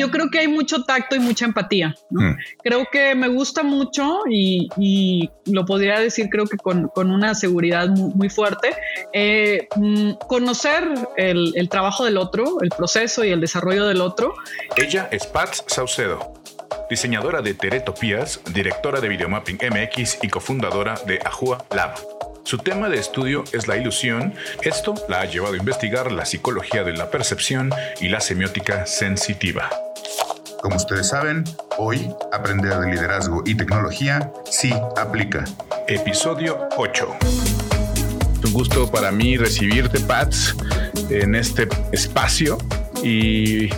Yo creo que hay mucho tacto y mucha empatía. Mm. Creo que me gusta mucho y, lo podría decir creo que con, una seguridad muy, fuerte, eh, mm, conocer el, el trabajo del otro, el proceso y el desarrollo del otro. Ella es Pat Saucedo diseñadora de Teretopías, directora de Videomapping MX y cofundadora de Ajua Lab. Su tema de estudio es la ilusión. Esto la ha llevado a investigar la psicología de la percepción y la semiótica sensitiva. Como ustedes saben, hoy aprender de liderazgo y tecnología sí aplica. Episodio 8. Es un gusto para mí recibirte, Pats, en este espacio y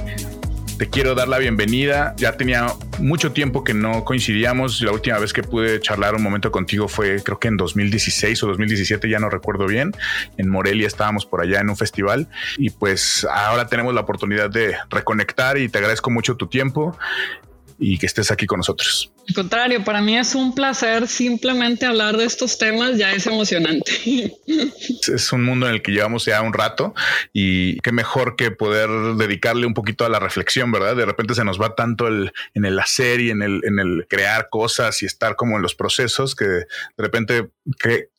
te quiero dar la bienvenida. Ya tenía mucho tiempo que no coincidíamos. La última vez que pude charlar un momento contigo fue creo que en 2016 o 2017, ya no recuerdo bien. En Morelia estábamos por allá en un festival y pues ahora tenemos la oportunidad de reconectar y te agradezco mucho tu tiempo y que estés aquí con nosotros. Al contrario, para mí es un placer simplemente hablar de estos temas, ya es emocionante. Es un mundo en el que llevamos ya un rato y qué mejor que poder dedicarle un poquito a la reflexión, ¿verdad? De repente se nos va tanto el, en el hacer y en el, en el crear cosas y estar como en los procesos que de repente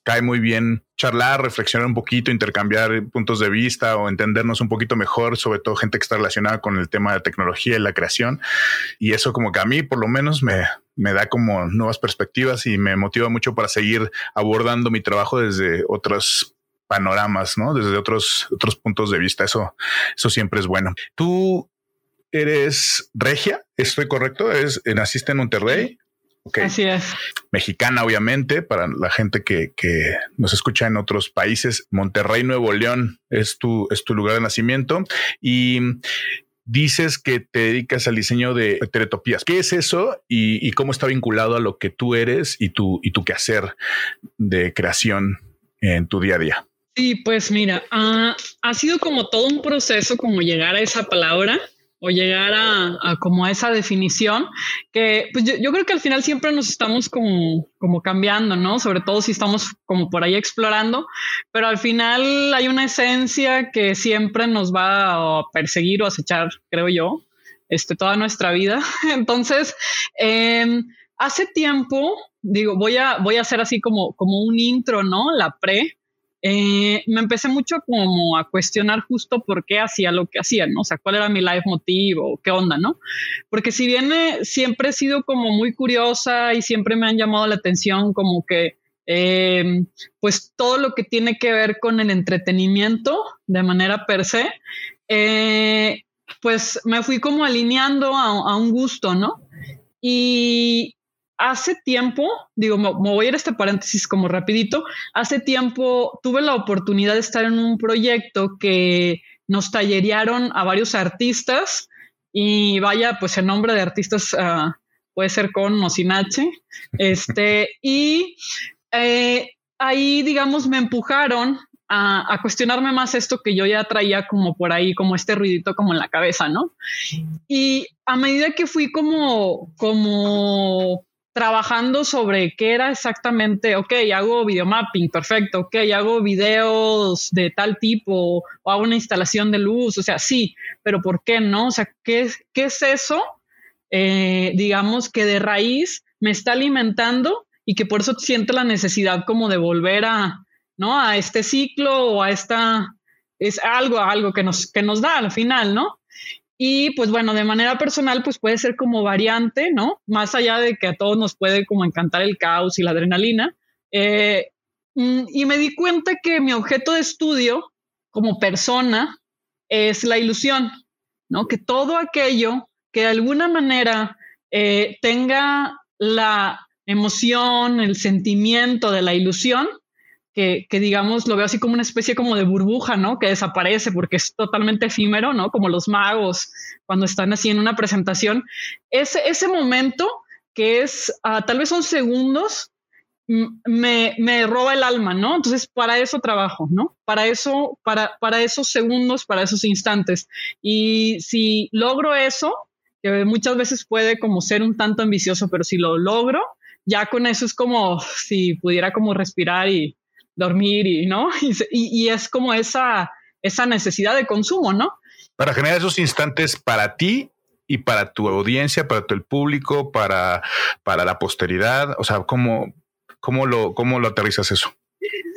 cae muy bien charlar, reflexionar un poquito, intercambiar puntos de vista o entendernos un poquito mejor, sobre todo gente que está relacionada con el tema de tecnología y la creación. Y eso como que a mí por lo menos me, me da como nuevas perspectivas y me motiva mucho para seguir abordando mi trabajo desde otros panoramas, ¿no? Desde otros, otros puntos de vista. Eso, eso siempre es bueno. Tú eres regia, ¿estoy correcto? ¿Es, ¿Naciste en Monterrey? Así es. Mexicana, obviamente, para la gente que, que, nos escucha en otros países. Monterrey, Nuevo León es tu, es tu lugar de nacimiento. Y dices que te dedicas al diseño de teletopías. ¿Qué es eso y, cómo está vinculado a lo que tú eres y tu, y tu quehacer de creación en tu día a día? Sí, pues mira, ah, ha sido como todo un proceso como llegar a esa palabra o llegar a, como a esa definición que pues yo, creo que al final siempre nos estamos como, como cambiando, ¿no? Sobre todo si estamos como por ahí explorando, pero al final hay una esencia que siempre nos va a perseguir o acechar, creo yo, este, toda nuestra vida. Entonces, em, hace tiempo, digo, voy a, voy a hacer así como, como un intro, ¿no? La pre eh, me empecé mucho como a cuestionar justo por qué hacía lo que hacía, ¿no? O sea, cuál era mi life motivo, qué onda, ¿no? Porque si bien siempre he sido como muy curiosa y siempre me han llamado la atención como que, eh, pues todo lo que tiene que ver con el entretenimiento de manera per se, eh, pues me fui como alineando a, a un gusto, ¿no? Y, hace tiempo, digo, me, voy a ir a este paréntesis como rapidito, hace tiempo tuve la oportunidad de estar en un proyecto que nos tallerearon a varios artistas y vaya, pues el nombre de artistas ah, puede ser con o sin H, este, y eh, ahí, digamos, me empujaron a, a, cuestionarme más esto que yo ya traía como por ahí, como este ruidito como en la cabeza, ¿no? Y a medida que fui como, como trabajando sobre qué era exactamente, ok, hago videomapping, perfecto, ok, hago videos de tal tipo o hago una instalación de luz, o sea, sí, pero ¿por qué no? O sea, ¿qué, es eso? Eh, digamos que de raíz me está alimentando y que por eso siento la necesidad como de volver a, ¿no? A este ciclo o a esta, es algo, algo que nos, que nos da al final, ¿no? Y pues bueno, de manera personal, pues puede ser como variante, ¿no? Más allá de que a todos nos puede como encantar el caos y la adrenalina. Eh, mm, y me di cuenta que mi objeto de estudio como persona es la ilusión, ¿no? Que todo aquello que de alguna manera eh, tenga la emoción, el sentimiento de la ilusión, que, digamos lo veo así como una especie como de burbuja, ¿no? Que desaparece porque es totalmente efímero, ¿no? Como los magos cuando están así en una presentación. Ese, ese momento que es ah, tal vez son segundos, me, me, roba el alma, ¿no? Entonces, para eso trabajo, ¿no? Para eso, para, para esos segundos, para esos instantes. Y si logro eso, que muchas veces puede como ser un tanto ambicioso, pero si lo logro, ya con eso es como si pudiera como respirar y, dormir y, ¿no? Y, es como esa, esa necesidad de consumo, ¿no? Para generar esos instantes para ti y para tu audiencia, para tu el público, para, para la posteridad? O sea, ¿cómo, cómo, lo, ¿cómo lo aterrizas eso?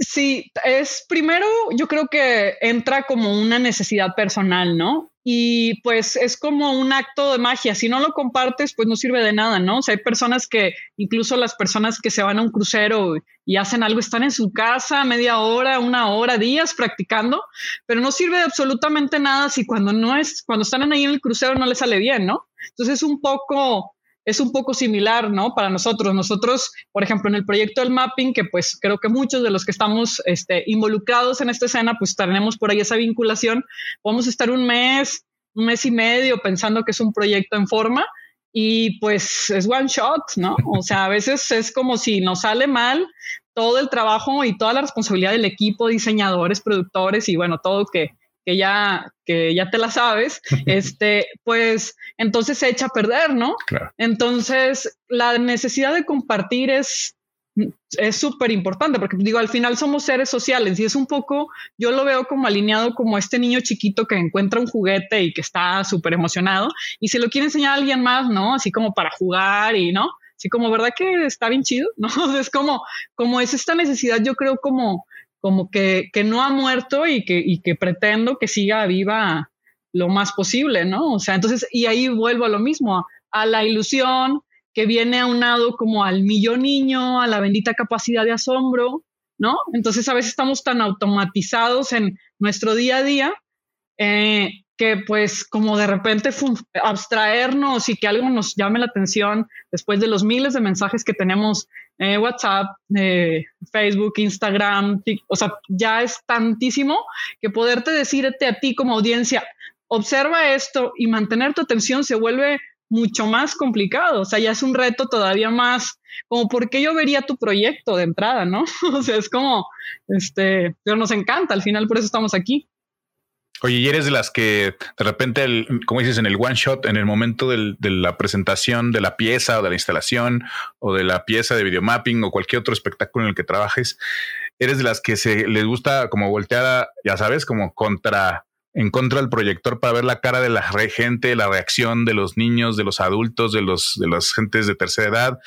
Sí, es primero, yo creo que entra como una necesidad personal, ¿no? Y pues es como un acto de magia. Si no lo compartes, pues no sirve de nada, ¿no? O hay personas que, incluso las personas que se van a un crucero y hacen algo, están en su casa media hora, una hora, días practicando, pero no sirve de absolutamente nada si cuando no es, cuando están ahí en el crucero no les sale bien, ¿no? Entonces es un poco es un poco similar, ¿no? Para nosotros. Nosotros, por ejemplo, en el proyecto del mapping, que pues creo que muchos de los que estamos este, involucrados en esta escena, pues tenemos por ahí esa vinculación. Vamos a estar un mes, un mes y medio pensando que es un proyecto en forma y pues es one shot, ¿no? O sea, a veces es como si nos sale mal todo el trabajo y toda la responsabilidad del equipo, diseñadores, productores y bueno, todo que, que ya, que ya te la sabes, este, pues entonces se echa a perder, ¿no? Entonces, la necesidad de compartir es es súper importante porque digo, al final somos seres sociales y es un poco, yo lo veo como alineado como este niño chiquito que encuentra un juguete y que está súper emocionado y se lo quiere enseñar a alguien más, ¿no? Así como para jugar y, ¿no? Así como, ¿verdad que está bien chido? ¿No? Es como, como es esta necesidad, yo creo como como que, que no ha muerto y que, que pretendo que siga viva lo más posible, ¿no? O sea, entonces, y ahí vuelvo a lo mismo, a la ilusión que viene aunado como al millón niño, a la bendita capacidad de asombro, ¿no? Entonces a veces estamos tan automatizados en nuestro día a día eh, que pues como de repente abstraernos y que algo nos llame la atención después de los miles de mensajes que tenemos en WhatsApp, Facebook, Instagram, o sea, ya es tantísimo que poderte decirte a ti como audiencia, observa esto y mantener tu atención se vuelve mucho más complicado, o sea, ya es un reto todavía más, como porque yo vería tu proyecto de entrada, ¿no? o sea, es como, este, pero nos encanta, al final por eso estamos aquí. Oye, y eres de las que de repente, el, como dices, en el one shot, en el momento de la presentación de la pieza o de la instalación o de la pieza de videomapping o cualquier otro espectáculo en el que trabajes, eres de las que se les gusta como voltear, ya sabes, como contra en contra del proyector para ver la cara de la gente, la reacción de los niños, de los adultos, de los de las gentes de tercera edad,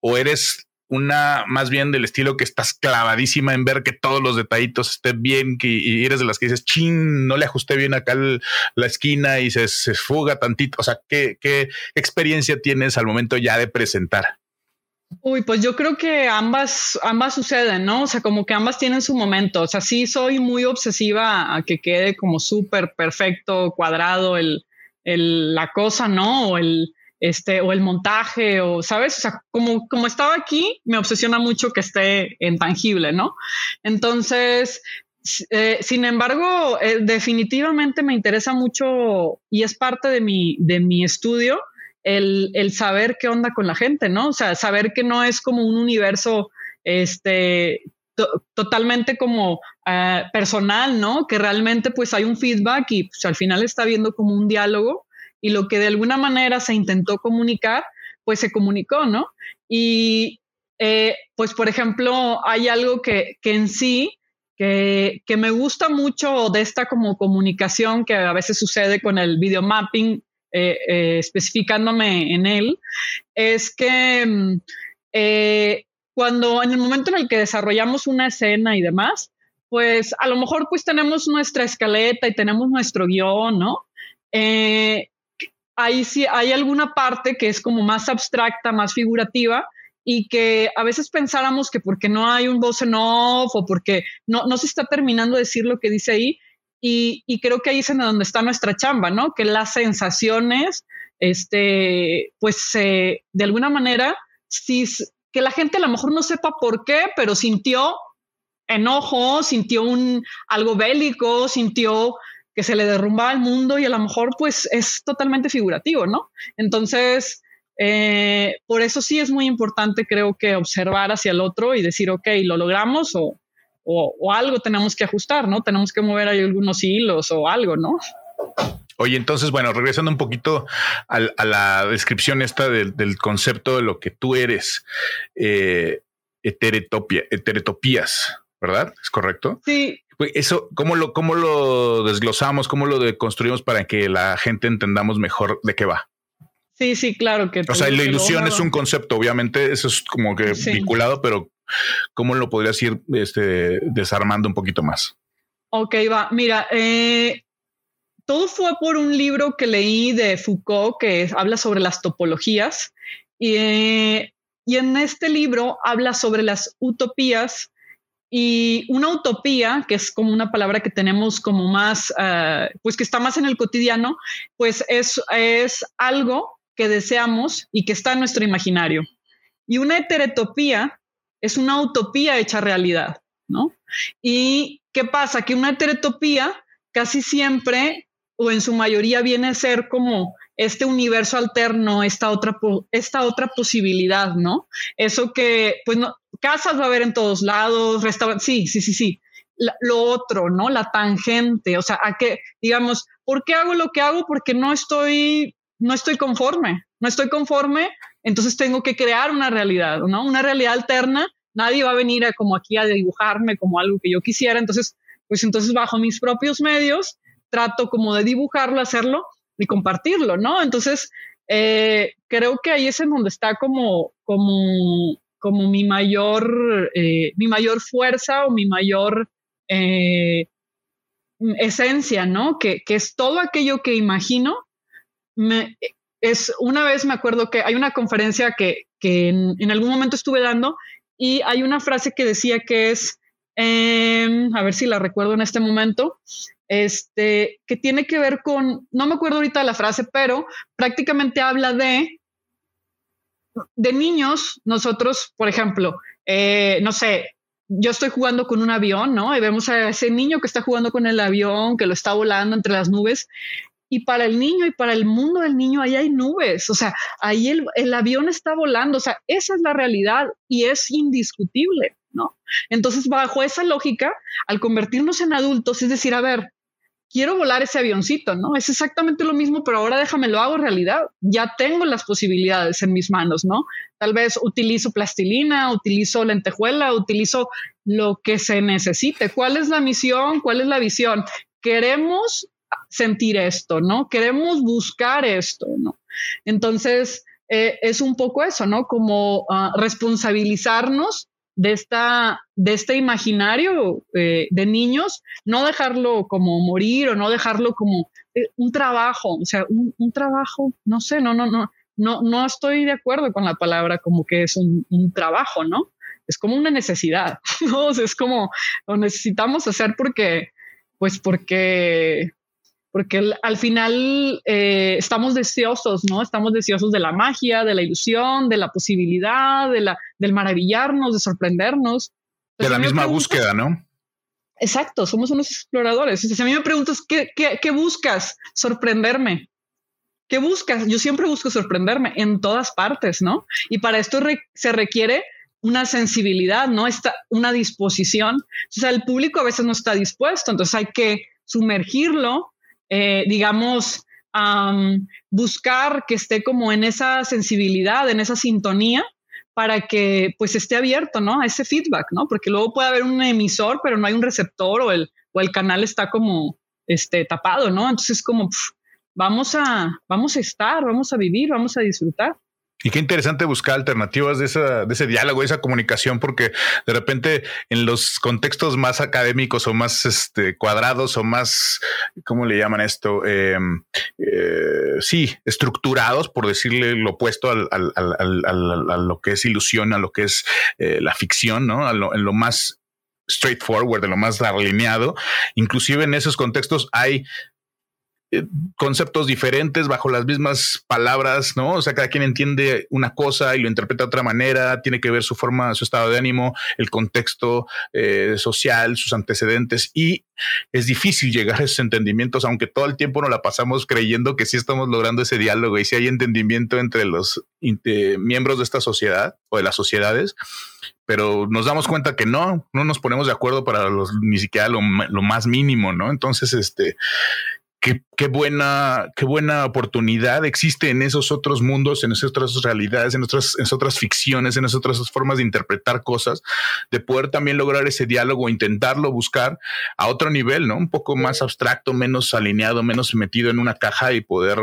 o eres una más bien del estilo que estás clavadísima en ver que todos los detallitos estén bien que, y eres de las que dices, chin, no le ajusté bien acá la esquina y se, se, fuga tantito. O sea, ¿qué, ¿qué experiencia tienes al momento ya de presentar? Uy, pues yo creo que ambas, ambas suceden, ¿no? O sea, como que ambas tienen su momento. O sea, sí soy muy obsesiva a que quede como súper perfecto, cuadrado el, el, la cosa, ¿no? O el, este, o el montaje, o, ¿sabes? O sea, como, como estaba aquí, me obsesiona mucho que esté intangible, ¿no? Entonces, eh, sin embargo, eh, definitivamente me interesa mucho y es parte de mi, de mi estudio el, el, saber qué onda con la gente, ¿no? O sea, saber que no es como un universo, este, totalmente como uh, personal, ¿no? Que realmente pues hay un feedback y pues, al final está viendo como un diálogo y lo que de alguna manera se intentó comunicar, pues se comunicó, ¿no? Y eh, pues, por ejemplo, hay algo que, que en sí, que, que, me gusta mucho de esta como comunicación que a veces sucede con el video mapping, eh, eh, especificándome en él, es que mm, cuando en el momento en el que desarrollamos una escena y demás, pues a lo mejor pues tenemos nuestra escaleta y tenemos nuestro guion, ¿no? Eh, ahí sí hay alguna parte que es como más abstracta, más figurativa y que a veces pensáramos que porque no hay un voz en off o porque no, no se está terminando de decir lo que dice ahí. Y, y creo que ahí es donde está nuestra chamba, ¿no? Que las sensaciones, este, pues de alguna manera, que la gente a lo mejor no sepa por qué, pero sintió enojo, sintió un algo bélico, sintió que se le derrumba al mundo y a lo mejor pues es totalmente figurativo, ¿no? Entonces, eh, por eso sí es muy importante creo que observar hacia el otro y decir, ok, lo logramos o, o, algo tenemos que ajustar, ¿no? Tenemos que mover ahí algunos hilos o algo, ¿no? Oye, entonces, bueno, regresando un poquito a, a la descripción esta del, del, concepto de lo que tú eres, eh, heteretopia, heteretopías, ¿verdad? ¿Es correcto? Sí, eso, ¿cómo lo, cómo lo desglosamos? ¿Cómo lo construimos para que la gente entendamos mejor de qué va? Sí, sí, claro que. O sea, la ilusión es un concepto, obviamente, eso es como que vinculado, pero ¿cómo lo podrías ir este, desarmando un poquito más? Ok, va. Mira, eh, todo fue por un libro que leí de Foucault que habla sobre las topologías. Y, eh, y en este libro habla sobre las utopías y una utopía, que es como una palabra que tenemos como más, uh, pues que está más en el cotidiano, pues es, es algo que deseamos y que está en nuestro imaginario. Y una heterotopía es una utopía hecha realidad, ¿no? ¿Y qué pasa? Que una heterotopía casi siempre o en su mayoría viene a ser como este universo alterno, esta otra, esta otra posibilidad, ¿no? Eso que, pues, no, casas va a haber en todos lados, restaurantes, sí, sí, sí, sí. lo otro, ¿no? La tangente, o sea, a que, digamos, ¿por qué hago lo que hago? Porque no estoy no estoy conforme, no estoy conforme, entonces tengo que crear una realidad, ¿no? Una realidad alterna. Nadie va a venir a, como aquí a dibujarme como algo que yo quisiera, entonces, pues entonces bajo mis propios medios trato como de dibujarlo, hacerlo y compartirlo, ¿no? Entonces, eh, creo que ahí es en donde está como, como, como mi mayor, eh, mi mayor fuerza o mi mayor eh, esencia, ¿no? Que, que es todo aquello que imagino me, es una vez me acuerdo que hay una conferencia que, en, algún momento estuve dando y hay una frase que decía que es, em, a ver si la recuerdo en este momento, este, que tiene que ver con, no me acuerdo ahorita la frase, pero prácticamente habla de, de niños, nosotros, por ejemplo, eh, no sé, yo estoy jugando con un avión, ¿no? Y vemos a ese niño que está jugando con el avión, que lo está volando entre las nubes, y para el niño y para el mundo del niño ahí hay nubes, o sea, ahí el, avión está volando, o sea, esa es la realidad y es indiscutible, ¿no? Entonces, bajo esa lógica, al convertirnos en adultos, es decir, a ver, quiero volar ese avioncito, ¿no? Es exactamente lo mismo, pero ahora déjame lo hago realidad. Ya tengo las posibilidades en mis manos, ¿no? Tal vez utilizo plastilina, utilizo lentejuela, utilizo lo que se necesite. ¿Cuál es la misión? ¿Cuál es la visión? Queremos sentir esto, ¿no? Queremos buscar esto, ¿no? Entonces, eh, es un poco eso, ¿no? Como ah, responsabilizarnos de, esta, de este imaginario eh, de niños, no dejarlo como morir o no dejarlo como eh, un trabajo, o sea, un, trabajo, no sé, no, no, no, no, no estoy de acuerdo con la palabra como que es un, un trabajo, ¿no? Es como una necesidad, ¿no? es como lo necesitamos hacer porque, pues porque porque al final eh, estamos deseosos, ¿no? Estamos deseosos de la magia, de la ilusión, de la posibilidad, de la, del maravillarnos, de sorprendernos. de la misma búsqueda, ¿no? Exacto, somos unos exploradores. si a mí me preguntas, ¿qué, qué, buscas? Sorprenderme. ¿Qué buscas? Yo siempre busco sorprenderme en todas partes, ¿no? Y para esto se requiere una sensibilidad, ¿no? Está una disposición. O sea, el público a veces no está dispuesto, entonces hay que sumergirlo eh, digamos, buscar que esté como en esa sensibilidad, en esa sintonía, para que pues esté abierto, ¿no? A ese feedback, ¿no? Porque luego puede haber un emisor, pero no hay un receptor o el, o el canal está como este, tapado, ¿no? Entonces como, vamos, a, vamos a estar, vamos a vivir, vamos a disfrutar. Y qué interesante buscar alternativas de, esa, de ese diálogo, de esa comunicación, porque de repente en los contextos más académicos o más este, cuadrados o más, ¿cómo le llaman esto? Em, eh, sí, estructurados, por decirle lo opuesto al, a lo que es ilusión, a lo que es eh, la ficción, ¿no? en lo más straightforward, de lo más alineado. Inclusive en esos contextos hay conceptos diferentes bajo las mismas palabras, ¿no? O sea, cada quien entiende una cosa y lo interpreta de otra manera, tiene que ver su forma, su estado de ánimo, el contexto eh, social, sus antecedentes y es difícil llegar a esos entendimientos, aunque todo el tiempo nos la pasamos creyendo que sí estamos logrando ese diálogo y si hay entendimiento entre los miembros de esta sociedad o de las sociedades, pero nos damos cuenta que no, no nos ponemos de acuerdo para los, ni siquiera lo más mínimo, ¿no? Entonces, este, qué, buena, qué buena oportunidad existe en esos otros mundos, en esas otras realidades, en otras, en otras ficciones, en esas otras formas de interpretar cosas, de poder también lograr ese diálogo, intentarlo buscar a otro nivel, ¿no? Un poco más abstracto, menos alineado, menos metido en una caja y poder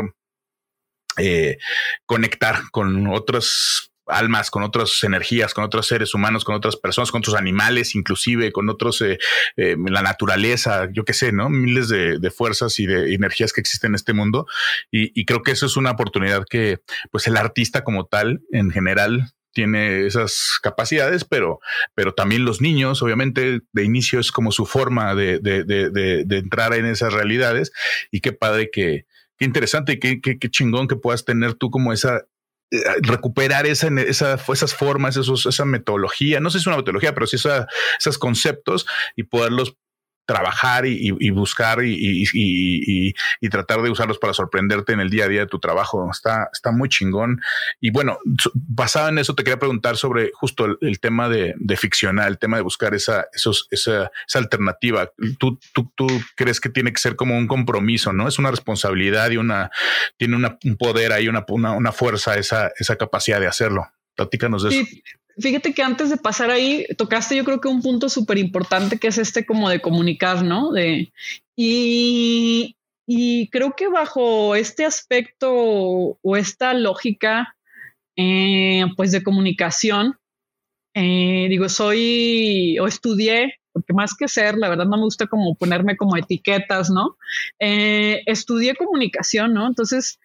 eh, conectar con otros almas, con otras energías, con otros seres humanos, con otras personas, con otros animales, inclusive con otros, eh, eh, la naturaleza, yo qué sé, ¿no? Miles de, fuerzas y de energías que existen en este mundo. Y, creo que eso es una oportunidad que, pues, el artista como tal, en general, tiene esas capacidades, pero, pero también los niños, obviamente, de inicio es como su forma de, de, entrar en esas realidades. Y qué padre que, qué interesante y qué, qué, chingón que puedas tener tú como esa recuperar esa, esa, esas formas, esa metodología, no sé si es una metodología, pero sí esos conceptos y poderlos trabajar y, buscar y, tratar de usarlos para sorprenderte en el día a día de tu trabajo. Está, está muy chingón. Y bueno, basado en eso, te quería preguntar sobre justo el, tema de, de, ficcionar, el tema de buscar esa, esos, esa, esa alternativa. ¿Tú, ¿Tú, tú, crees que tiene que ser como un compromiso, ¿no? Es una responsabilidad y una, tiene un poder ahí, una, una, fuerza, esa, esa capacidad de hacerlo. Platícanos de eso. Fíjate que antes de pasar ahí, tocaste yo creo que un punto súper importante que es este como de comunicar, ¿no? De, y, y creo que bajo este aspecto o esta lógica, eh, pues de comunicación, eh, digo, soy o estudié, porque más que ser, la verdad no me gusta como ponerme como etiquetas, ¿no? Eh, estudié comunicación, ¿no? Entonces,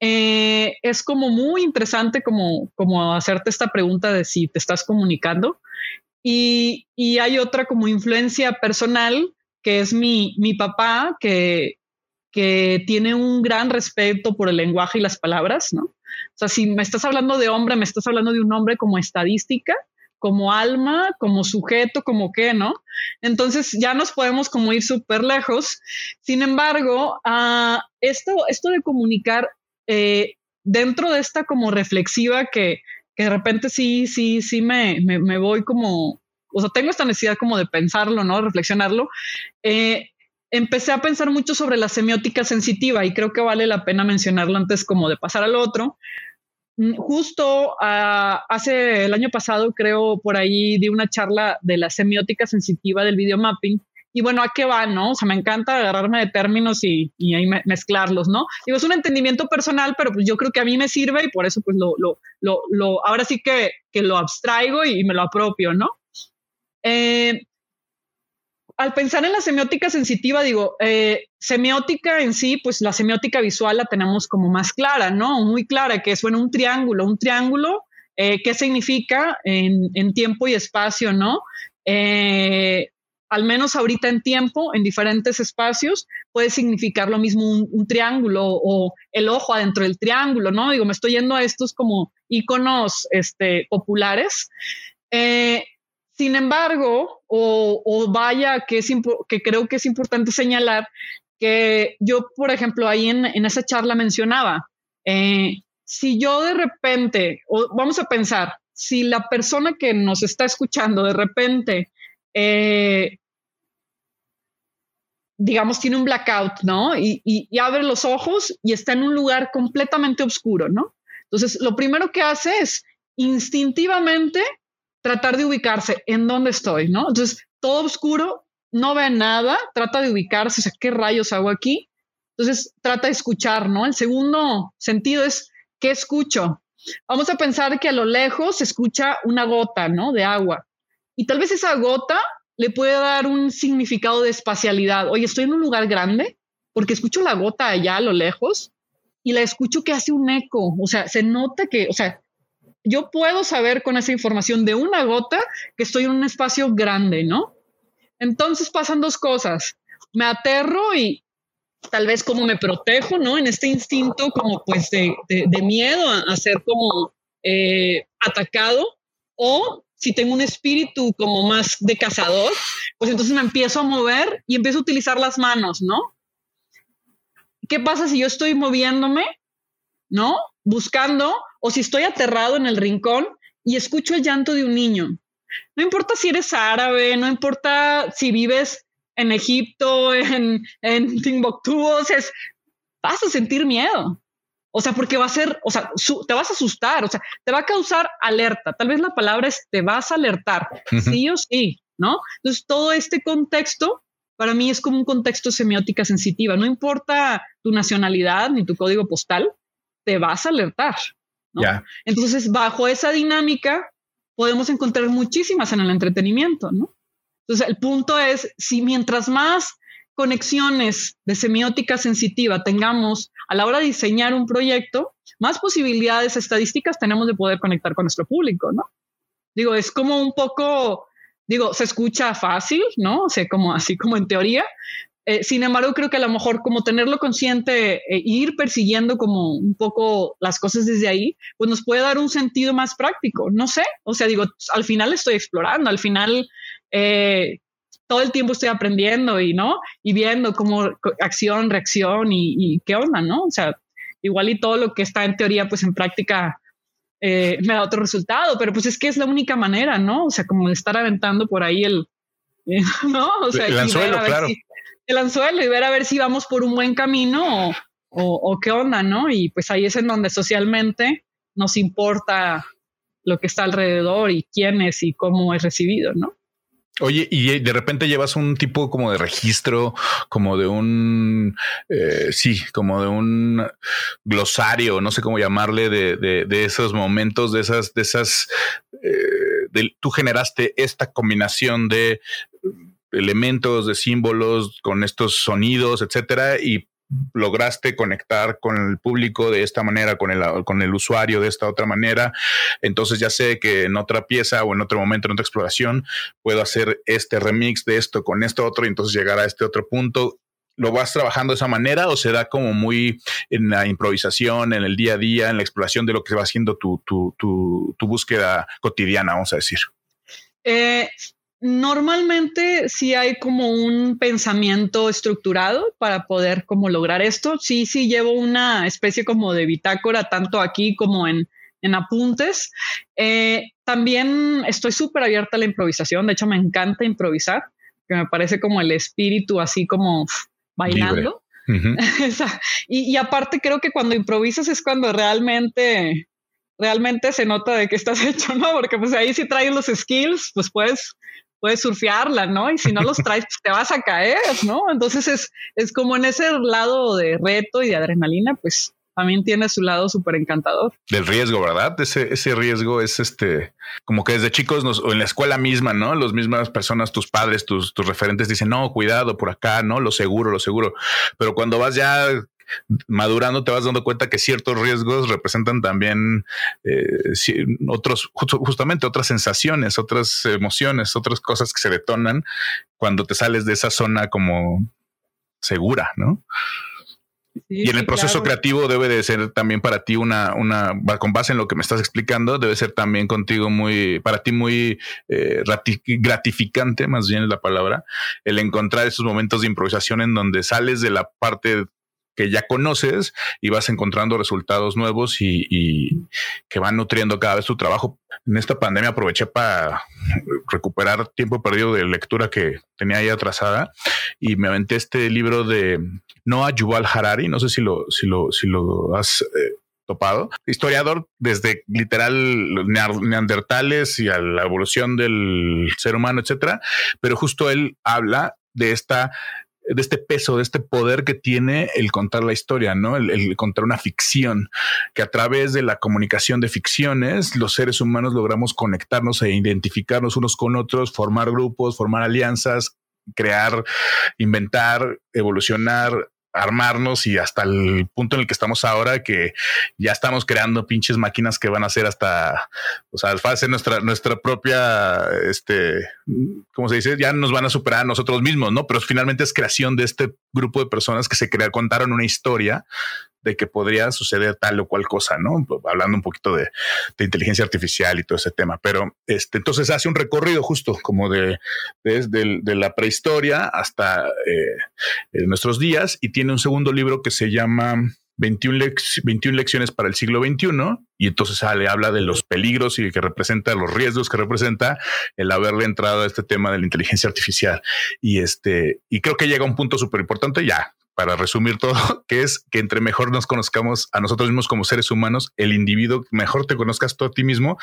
eh, es como muy interesante como, como hacerte esta pregunta de si te estás comunicando. Y, y hay otra como influencia personal, que es mi, mi papá, que, que tiene un gran respeto por el lenguaje y las palabras, ¿no? O sea, si me estás hablando de hombre, me estás hablando de un hombre como estadística, como alma, como sujeto, como qué, ¿no? Entonces ya nos podemos como ir súper lejos. Sin embargo, uh, esto, esto de comunicar eh, dentro de esta como reflexiva que, de repente sí, sí, sí me, me, voy como, o sea, tengo esta necesidad como de pensarlo, ¿no? Reflexionarlo. Eh, empecé a pensar mucho sobre la semiótica sensitiva y creo que vale la pena mencionarlo antes como de pasar al otro. Mm, justo ah, hace el año pasado, creo, por ahí di una charla de la semiótica sensitiva del videomapping y bueno, ¿a qué va, no? O sea, me encanta agarrarme de términos y, y ahí mezclarlos, ¿no? Digo, es un entendimiento personal, pero pues yo creo que a mí me sirve y por eso pues lo, lo, lo, lo ahora sí que, que, lo abstraigo y, me lo apropio, ¿no? Eh, al pensar en la semiótica sensitiva, digo, eh, semiótica en sí, pues la semiótica visual la tenemos como más clara, ¿no? Muy clara, que es, bueno, un triángulo, un triángulo, eh, ¿qué significa en, en, tiempo y espacio, ¿no? Eh, al menos ahorita en tiempo, en diferentes espacios, puede significar lo mismo un, triángulo o el ojo adentro del triángulo, ¿no? Digo, me estoy yendo a estos como iconos este, populares. Eh, sin embargo, o, vaya que, es que creo que es importante señalar que yo, por ejemplo, ahí en, esa charla mencionaba, eh, si yo de repente, o vamos a pensar, si la persona que nos está escuchando de repente eh, digamos, tiene un blackout, ¿no? Y, y, abre los ojos y está en un lugar completamente oscuro, ¿no? Entonces, lo primero que hace es instintivamente tratar de ubicarse en dónde estoy, ¿no? Entonces, todo oscuro, no ve nada, trata de ubicarse, o sea, ¿qué rayos hago aquí? Entonces, trata de escuchar, ¿no? El segundo sentido es, ¿qué escucho? Vamos a pensar que a lo lejos se escucha una gota, ¿no? De agua. Y tal vez esa gota le puede dar un significado de espacialidad. Oye, estoy en un lugar grande porque escucho la gota allá a lo lejos y la escucho que hace un eco. O sea, se nota que, o sea, yo puedo saber con esa información de una gota que estoy en un espacio grande, ¿no? Entonces pasan dos cosas. Me aterro y tal vez como me protejo, ¿no? En este instinto como pues de, miedo a, ser como eh, atacado o si tengo un espíritu como más de cazador, pues entonces me empiezo a mover y empiezo a utilizar las manos, ¿no? ¿Qué pasa si yo estoy moviéndome, ¿no? Buscando, o si estoy aterrado en el rincón y escucho el llanto de un niño. No importa si eres árabe, no importa si vives en Egipto, en, en Timbuktu, o sea, vas a sentir miedo. O sea, porque va a ser, o sea, te vas a asustar, o sea, te va a causar alerta. Tal vez la palabra es te vas a alertar, sí o sí, ¿no? Entonces, todo este contexto para mí es como un contexto semiótica sensitiva. No importa tu nacionalidad ni tu código postal, te vas a alertar. Entonces, bajo esa dinámica, podemos encontrar muchísimas en el entretenimiento, ¿no? Entonces, el punto es, si mientras más conexiones de semiótica sensitiva tengamos a la hora de diseñar un proyecto, más posibilidades estadísticas tenemos de poder conectar con nuestro público, ¿no? Digo, es como un poco, digo, se escucha fácil, ¿no? O sea, como así como en teoría. Eh, sin embargo, creo que a lo mejor como tenerlo consciente e ir persiguiendo como un poco las cosas desde ahí, pues nos puede dar un sentido más práctico. No sé, o sea, digo, al final estoy explorando, al final eh, todo el tiempo estoy aprendiendo y no, y viendo cómo acción, reacción y, y, qué onda, ¿no? O sea, igual y todo lo que está en teoría, pues en práctica eh, me da otro resultado, pero pues es que es la única manera, ¿no? O sea, como de estar aventando por ahí el, ¿no? O sea, el anzuelo, claro. el anzuelo y ver a ver si vamos por un buen camino o, o, qué onda, ¿no? Y pues ahí es en donde socialmente nos importa lo que está alrededor y quién es y cómo es recibido, ¿no? Oye, y de repente llevas un tipo como de registro, como de un, eh, sí, como de un glosario, no sé cómo llamarle, de, de, de esos momentos, de esas, de esas, eh, tú generaste esta combinación de elementos, de símbolos, con estos sonidos, etcétera, y lograste conectar con el público de esta manera, con el, con el usuario de esta otra manera. Entonces ya sé que en otra pieza o en otro momento, en otra exploración, puedo hacer este remix de esto con esto otro y entonces llegar a este otro punto. ¿Lo vas trabajando de esa manera o se da como muy en la improvisación, en el día a día, en la exploración de lo que va haciendo tu, tu, tu, tu búsqueda cotidiana, vamos a decir? Eh, Normalmente sí hay como un pensamiento estructurado para poder como lograr esto. Sí, sí llevo una especie como de bitácora tanto aquí como en, en apuntes. Eh, también estoy súper abierta a la improvisación. De hecho, me encanta improvisar, que me parece como el espíritu así como bailando. y, y aparte creo que cuando improvisas es cuando realmente realmente se nota de qué estás hecho, ¿no? Porque pues ahí si traes los skills, pues puedes puedes surfearla, ¿no? Y si no los traes, pues te vas a caer, ¿no? Entonces es, es como en ese lado de reto y de adrenalina, pues también tiene su lado súper encantador. Del riesgo, ¿verdad? Ese, ese riesgo es este, como que desde chicos nos, o en la escuela misma, ¿no? Las mismas personas, tus padres, tus, tus referentes dicen, no, cuidado por acá, ¿no? Lo seguro, lo seguro. Pero cuando vas ya madurando te vas dando cuenta que ciertos riesgos representan también eh, otros, justamente otras sensaciones, otras emociones, otras cosas que se detonan cuando te sales de esa zona como segura, ¿no? y en el proceso creativo debe de ser también para ti una, una, con base en lo que me estás explicando, debe ser también contigo muy, para ti muy eh, gratificante, más bien es la palabra, el encontrar esos momentos de improvisación en donde sales de la parte que ya conoces y vas encontrando resultados nuevos y, que van nutriendo cada vez tu trabajo. En esta pandemia aproveché para recuperar tiempo perdido de lectura que tenía ahí atrasada y me aventé este libro de Noah Yuval Harari. No sé si lo, si lo, si lo has eh, topado. Historiador desde literal neandertales y a la evolución del ser humano, etcétera. Pero justo él habla de esta de este peso, de este poder que tiene el contar la historia, ¿no? El, contar una ficción, que a través de la comunicación de ficciones, los seres humanos logramos conectarnos e identificarnos unos con otros, formar grupos, formar alianzas, crear, inventar, evolucionar, armarnos y hasta el punto en el que estamos ahora, que ya estamos creando pinches máquinas que van a ser hasta, o sea, va a ser nuestra, nuestra propia, este, ¿cómo se dice? Ya nos van a superar a nosotros mismos, ¿no? Pero finalmente es creación de este grupo de personas que se crearon, contaron una historia de que podría suceder tal o cual cosa, ¿no? Hablando un poquito de, inteligencia artificial y todo ese tema. Pero este, entonces hace un recorrido justo como de la prehistoria hasta eh, nuestros días y tiene un segundo libro que se llama 21, 21, lecciones para el siglo XXI y entonces le habla de los peligros y que representa los riesgos que representa el haberle entrado a este tema de la inteligencia artificial y este y creo que llega a un punto súper importante ya para resumir todo, que es que entre mejor nos conozcamos a nosotros mismos como seres humanos, el individuo, mejor te conozcas tú a ti mismo,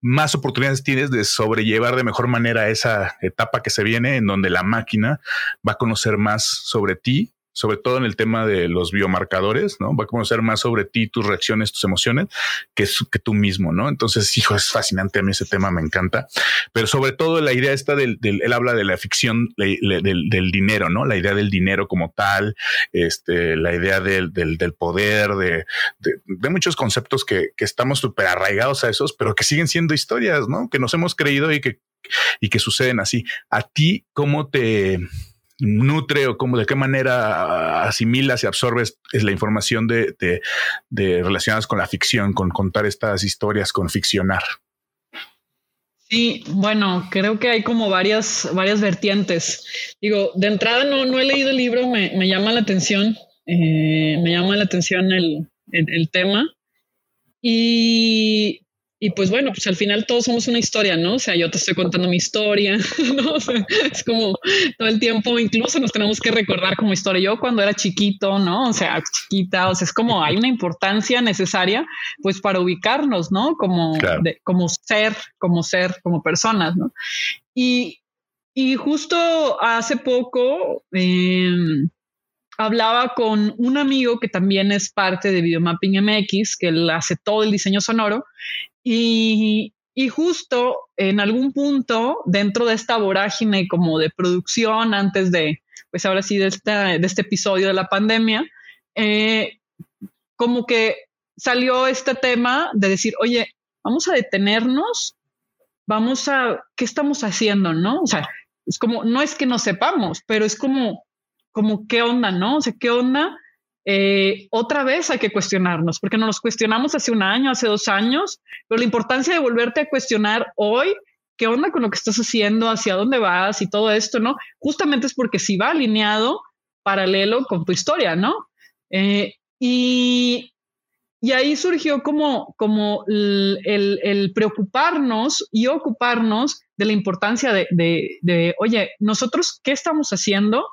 más oportunidades tienes de sobrellevar de mejor manera esa etapa que se viene en donde la máquina va a conocer más sobre ti sobre todo en el tema de los biomarcadores, ¿no? Va a conocer más sobre ti, tus reacciones, tus emociones, que, que tú mismo, ¿no? Entonces, hijo, es fascinante a mí ese tema, me encanta. Pero sobre todo la idea esta del, él habla de la ficción del, dinero, ¿no? La idea del dinero como tal, este, la idea del, poder, de, muchos conceptos que, que estamos súper arraigados a esos, pero que siguen siendo historias, ¿no? Que nos hemos creído y que, y que suceden así. ¿A ti cómo te nutre o cómo de qué manera asimilas y absorbes la información de, de, relacionadas con la ficción, con contar estas historias, con ficcionar? Sí, bueno, creo que hay como varias, varias vertientes. Digo, de entrada no, no he leído el libro, me, me llama la atención, eh, me llama la atención el, el tema. Y y pues bueno, pues al final todos somos una historia, ¿no? O sea, yo te estoy contando mi historia, ¿no? O sea, es como todo el tiempo, incluso nos tenemos que recordar como historia. Yo cuando era chiquito, ¿no? O sea, chiquita, o sea, es como hay una importancia necesaria, pues para ubicarnos, ¿no? Como, como ser, como ser, como personas, ¿no? Y, y justo hace poco, eh, hablaba con un amigo que también es parte de Videomapping MX, que él hace todo el diseño sonoro, y, justo en algún punto dentro de esta vorágine como de producción antes de, pues ahora sí, de, este episodio de la pandemia, eh, como que salió este tema de decir, oye, vamos a detenernos, vamos a, ¿qué estamos haciendo? ¿No? O sea, es como, no es que no sepamos, pero es como, como, ¿qué onda? ¿No? O sea, ¿qué onda? Eh, otra vez hay que cuestionarnos, porque no nos cuestionamos hace un año, hace dos años, pero la importancia de volverte a cuestionar hoy, qué onda con lo que estás haciendo, hacia dónde vas y todo esto, ¿no? Justamente es porque si va alineado paralelo con tu historia, ¿no? Eh, y, y ahí surgió como, como el, preocuparnos y ocuparnos de la importancia de, oye, nosotros, ¿qué estamos haciendo?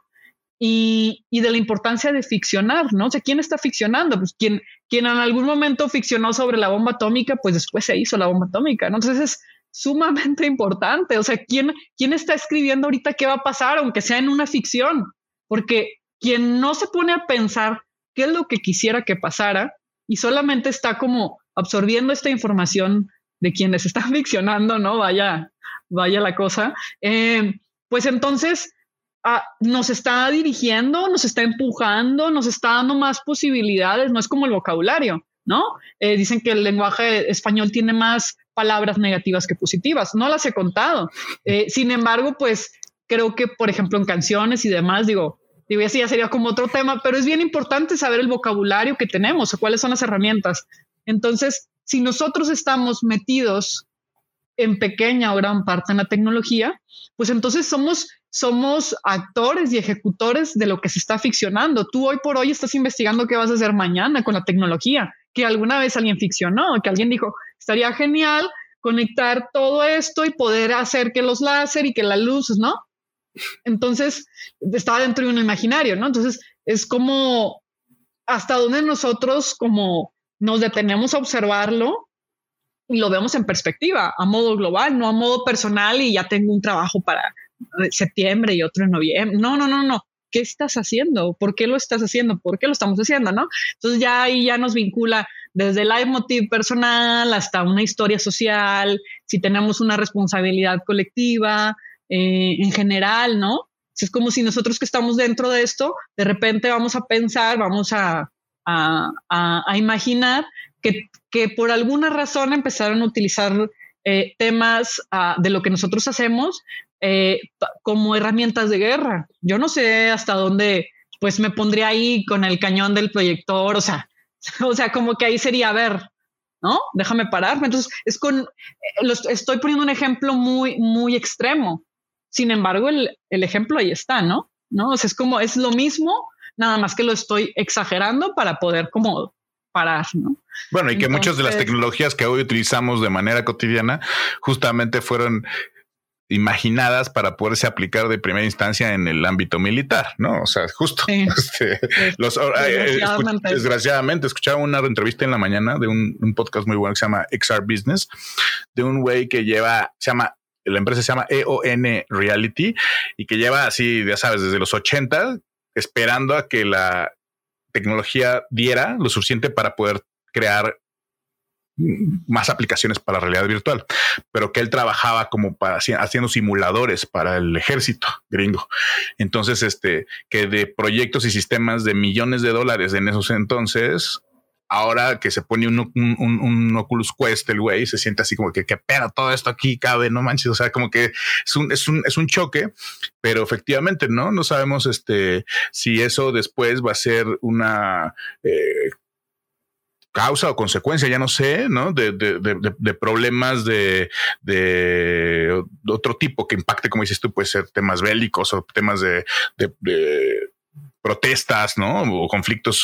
Y, de la importancia de ficcionar, ¿no? O sea, ¿quién está ficcionando? Pues quien, quien en algún momento ficcionó sobre la bomba atómica, pues después se hizo la bomba atómica, ¿no? Entonces es sumamente importante, o sea, ¿quién, quién está escribiendo ahorita qué va a pasar, aunque sea en una ficción? Porque quien no se pone a pensar qué es lo que quisiera que pasara y solamente está como absorbiendo esta información de quienes están ficcionando, ¿no? Vaya, vaya la cosa. Eh, pues entonces nos está dirigiendo, nos está empujando, nos está dando más posibilidades, no es como el vocabulario, ¿no? Eh, dicen que el lenguaje español tiene más palabras negativas que positivas, no las he contado. Eh, sin embargo, pues creo que, por ejemplo, en canciones y demás, digo, digo, así ya sería como otro tema, pero es bien importante saber el vocabulario que tenemos o cuáles son las herramientas. Entonces, si nosotros estamos metidos en pequeña o gran parte en la tecnología, pues entonces somos somos actores y ejecutores de lo que se está ficcionando. Tú hoy por hoy estás investigando qué vas a hacer mañana con la tecnología, que alguna vez alguien ficcionó, que alguien dijo, estaría genial conectar todo esto y poder hacer que los láser y que las luces, ¿no? Entonces, estaba dentro de un imaginario, ¿no? Entonces, es como hasta donde nosotros como nos detenemos a observarlo y lo vemos en perspectiva, a modo global, no a modo personal y ya tengo un trabajo para septiembre y otro en noviembre. No, no, no, no. ¿Qué estás haciendo? ¿Por qué lo estás haciendo? ¿Por qué lo estamos haciendo? ¿No? Entonces ya ahí ya nos vincula desde el leitmotiv personal hasta una historia social, si tenemos una responsabilidad colectiva eh, en general, ¿no? Es como si nosotros que estamos dentro de esto, de repente vamos a pensar, vamos a, a, imaginar que, que, por alguna razón empezaron a utilizar eh, temas ah, de lo que nosotros hacemos eh, como herramientas de guerra. Yo no sé hasta dónde, pues me pondría ahí con el cañón del proyector, o sea, o sea, como que ahí sería, ver, ¿no? Déjame pararme. Entonces, es con, eh, estoy poniendo un ejemplo muy, muy extremo. Sin embargo, el, ejemplo ahí está, ¿no? ¿No? Es como, es lo mismo, nada más que lo estoy exagerando para poder como parar, ¿no? Bueno, y que muchas de las tecnologías que hoy utilizamos de manera cotidiana justamente fueron imaginadas para poderse aplicar de primera instancia en el ámbito militar, ¿no? O sea, justo. Este, los, eh, desgraciadamente. escuchaba una entrevista en la mañana de un, podcast muy bueno que se llama XR Business, de un güey que lleva, se llama, la empresa se llama EON Reality y que lleva así, ya sabes, desde los 80 esperando a que la tecnología diera lo suficiente para poder crear más aplicaciones para realidad virtual, pero que él trabajaba como para haciendo simuladores para el ejército gringo. Entonces, este, que de proyectos y sistemas de millones de dólares en esos entonces, ahora que se pone un, un, Oculus Quest, el güey se siente así como que, que pero todo esto aquí cabe, no manches. O sea, como que es un, es un, es un choque, pero efectivamente, no, no sabemos este, si eso después va a ser una eh, causa o consecuencia, ya no sé, ¿no? De, de, de, problemas de, de, otro tipo que impacte, como dices tú, puede ser temas bélicos o temas de, protestas, ¿no? O conflictos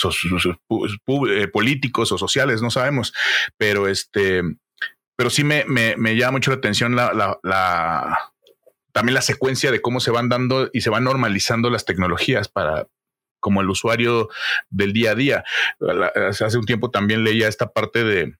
eh, políticos o sociales, no sabemos. Pero este, pero sí me, me, me llama mucho la atención la, la, la, también la secuencia de cómo se van dando y se van normalizando las tecnologías para, como el usuario del día a día. Hace un tiempo también leía esta parte de,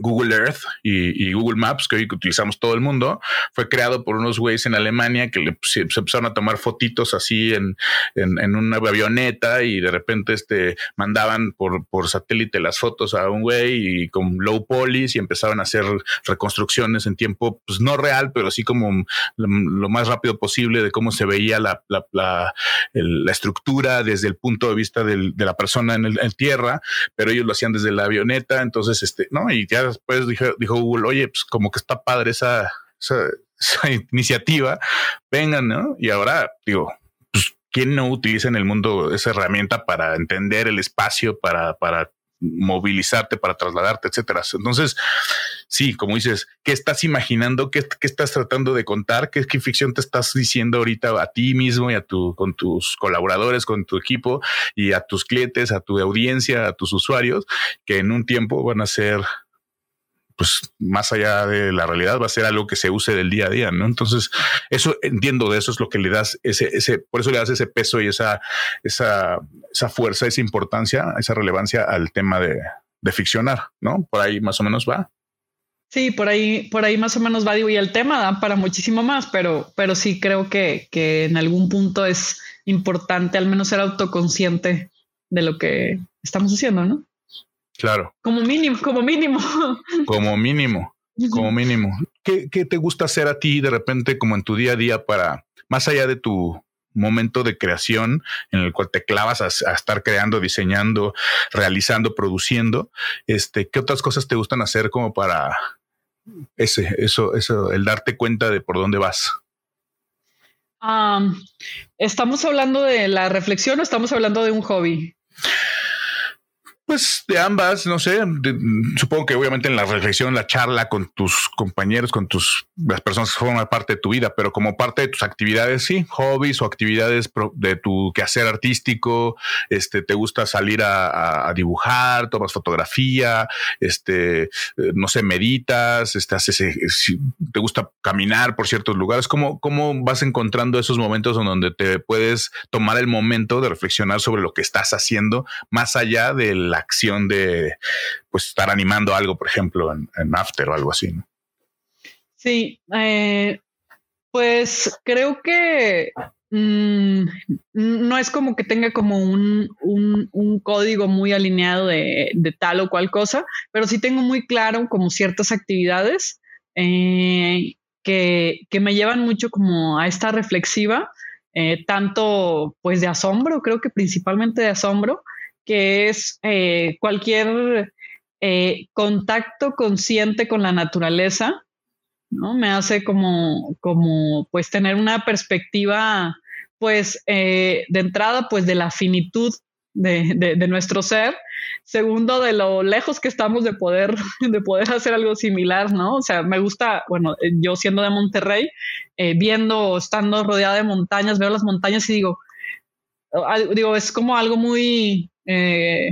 Google Earth y, Google Maps, que hoy utilizamos todo el mundo, fue creado por unos güeyes en Alemania que se, empezaron a tomar fotitos así en, en, una avioneta y de repente este, mandaban por, por satélite las fotos a un güey y con low polis y empezaron a hacer reconstrucciones en tiempo, pues no real, pero así como lo, más rápido posible de cómo se veía la, la, estructura desde el punto de vista de la persona en, el, tierra, pero ellos lo hacían desde la avioneta, entonces, este, no, y ya después dijo, Google, oye, pues como que está padre esa, esa, iniciativa, vengan, ¿no? Y ahora digo, pues, ¿quién no utiliza en el mundo esa herramienta para entender el espacio, para, para movilizarte, para trasladarte, etcétera? Entonces, sí, como dices, ¿qué estás imaginando? ¿Qué, qué estás tratando de contar? ¿Qué, ¿Qué, ficción te estás diciendo ahorita a ti mismo y a tu, con tus colaboradores, con tu equipo y a tus clientes, a tu audiencia, a tus usuarios, que en un tiempo van a ser pues más allá de la realidad va a ser algo que se use del día a día, ¿no? Entonces, eso entiendo de eso es lo que le das ese, ese, por eso le das ese peso y esa, esa, esa fuerza, esa importancia, esa relevancia al tema de, de ficcionar, ¿no? Por ahí más o menos va. Sí, por ahí, por ahí más o menos va, digo, y el tema da para muchísimo más, pero, pero sí creo que, que en algún punto es importante al menos ser autoconsciente de lo que estamos haciendo, ¿no? Claro. Como mínimo, como mínimo. Como mínimo, como mínimo. ¿Qué, te gusta hacer a ti de repente como en tu día a día para, más allá de tu momento de creación en el cual te clavas a, estar creando, diseñando, realizando, produciendo, este, ¿qué otras cosas te gustan hacer como para ese, eso, eso, el darte cuenta de por dónde vas? ¿Estamos hablando de la reflexión o estamos hablando de un hobby? Pues de ambas, no sé, supongo que obviamente en la reflexión, la charla con tus compañeros, con tus las personas que forman parte de tu vida, pero como parte de tus actividades, sí, hobbies o actividades de tu quehacer artístico, este, te gusta salir a, dibujar, tomas fotografía, este, eh, no sé, meditas, este, haces, te gusta caminar por ciertos lugares, ¿cómo, cómo vas encontrando esos momentos en donde te puedes tomar el momento de reflexionar sobre lo que estás haciendo más allá de la acción de pues estar animando algo, por ejemplo, en, After o algo así. ¿no? Sí, eh, pues creo que mm, no es como que tenga como un, código muy alineado de, tal o cual cosa, pero sí tengo muy claro como ciertas actividades eh, que, que, me llevan mucho como a esta reflexiva, eh, tanto pues de asombro, creo que principalmente de asombro, que es eh, cualquier eh, contacto consciente con la naturaleza, ¿no? Me hace como, como pues tener una perspectiva, pues eh, de entrada, pues de la finitud de, de, nuestro ser. Segundo, de lo lejos que estamos de poder, de poder hacer algo similar, ¿no? O sea, me gusta, bueno, yo siendo de Monterrey, viendo, estando rodeada de montañas, veo las montañas y digo, digo, es como algo muy, eh,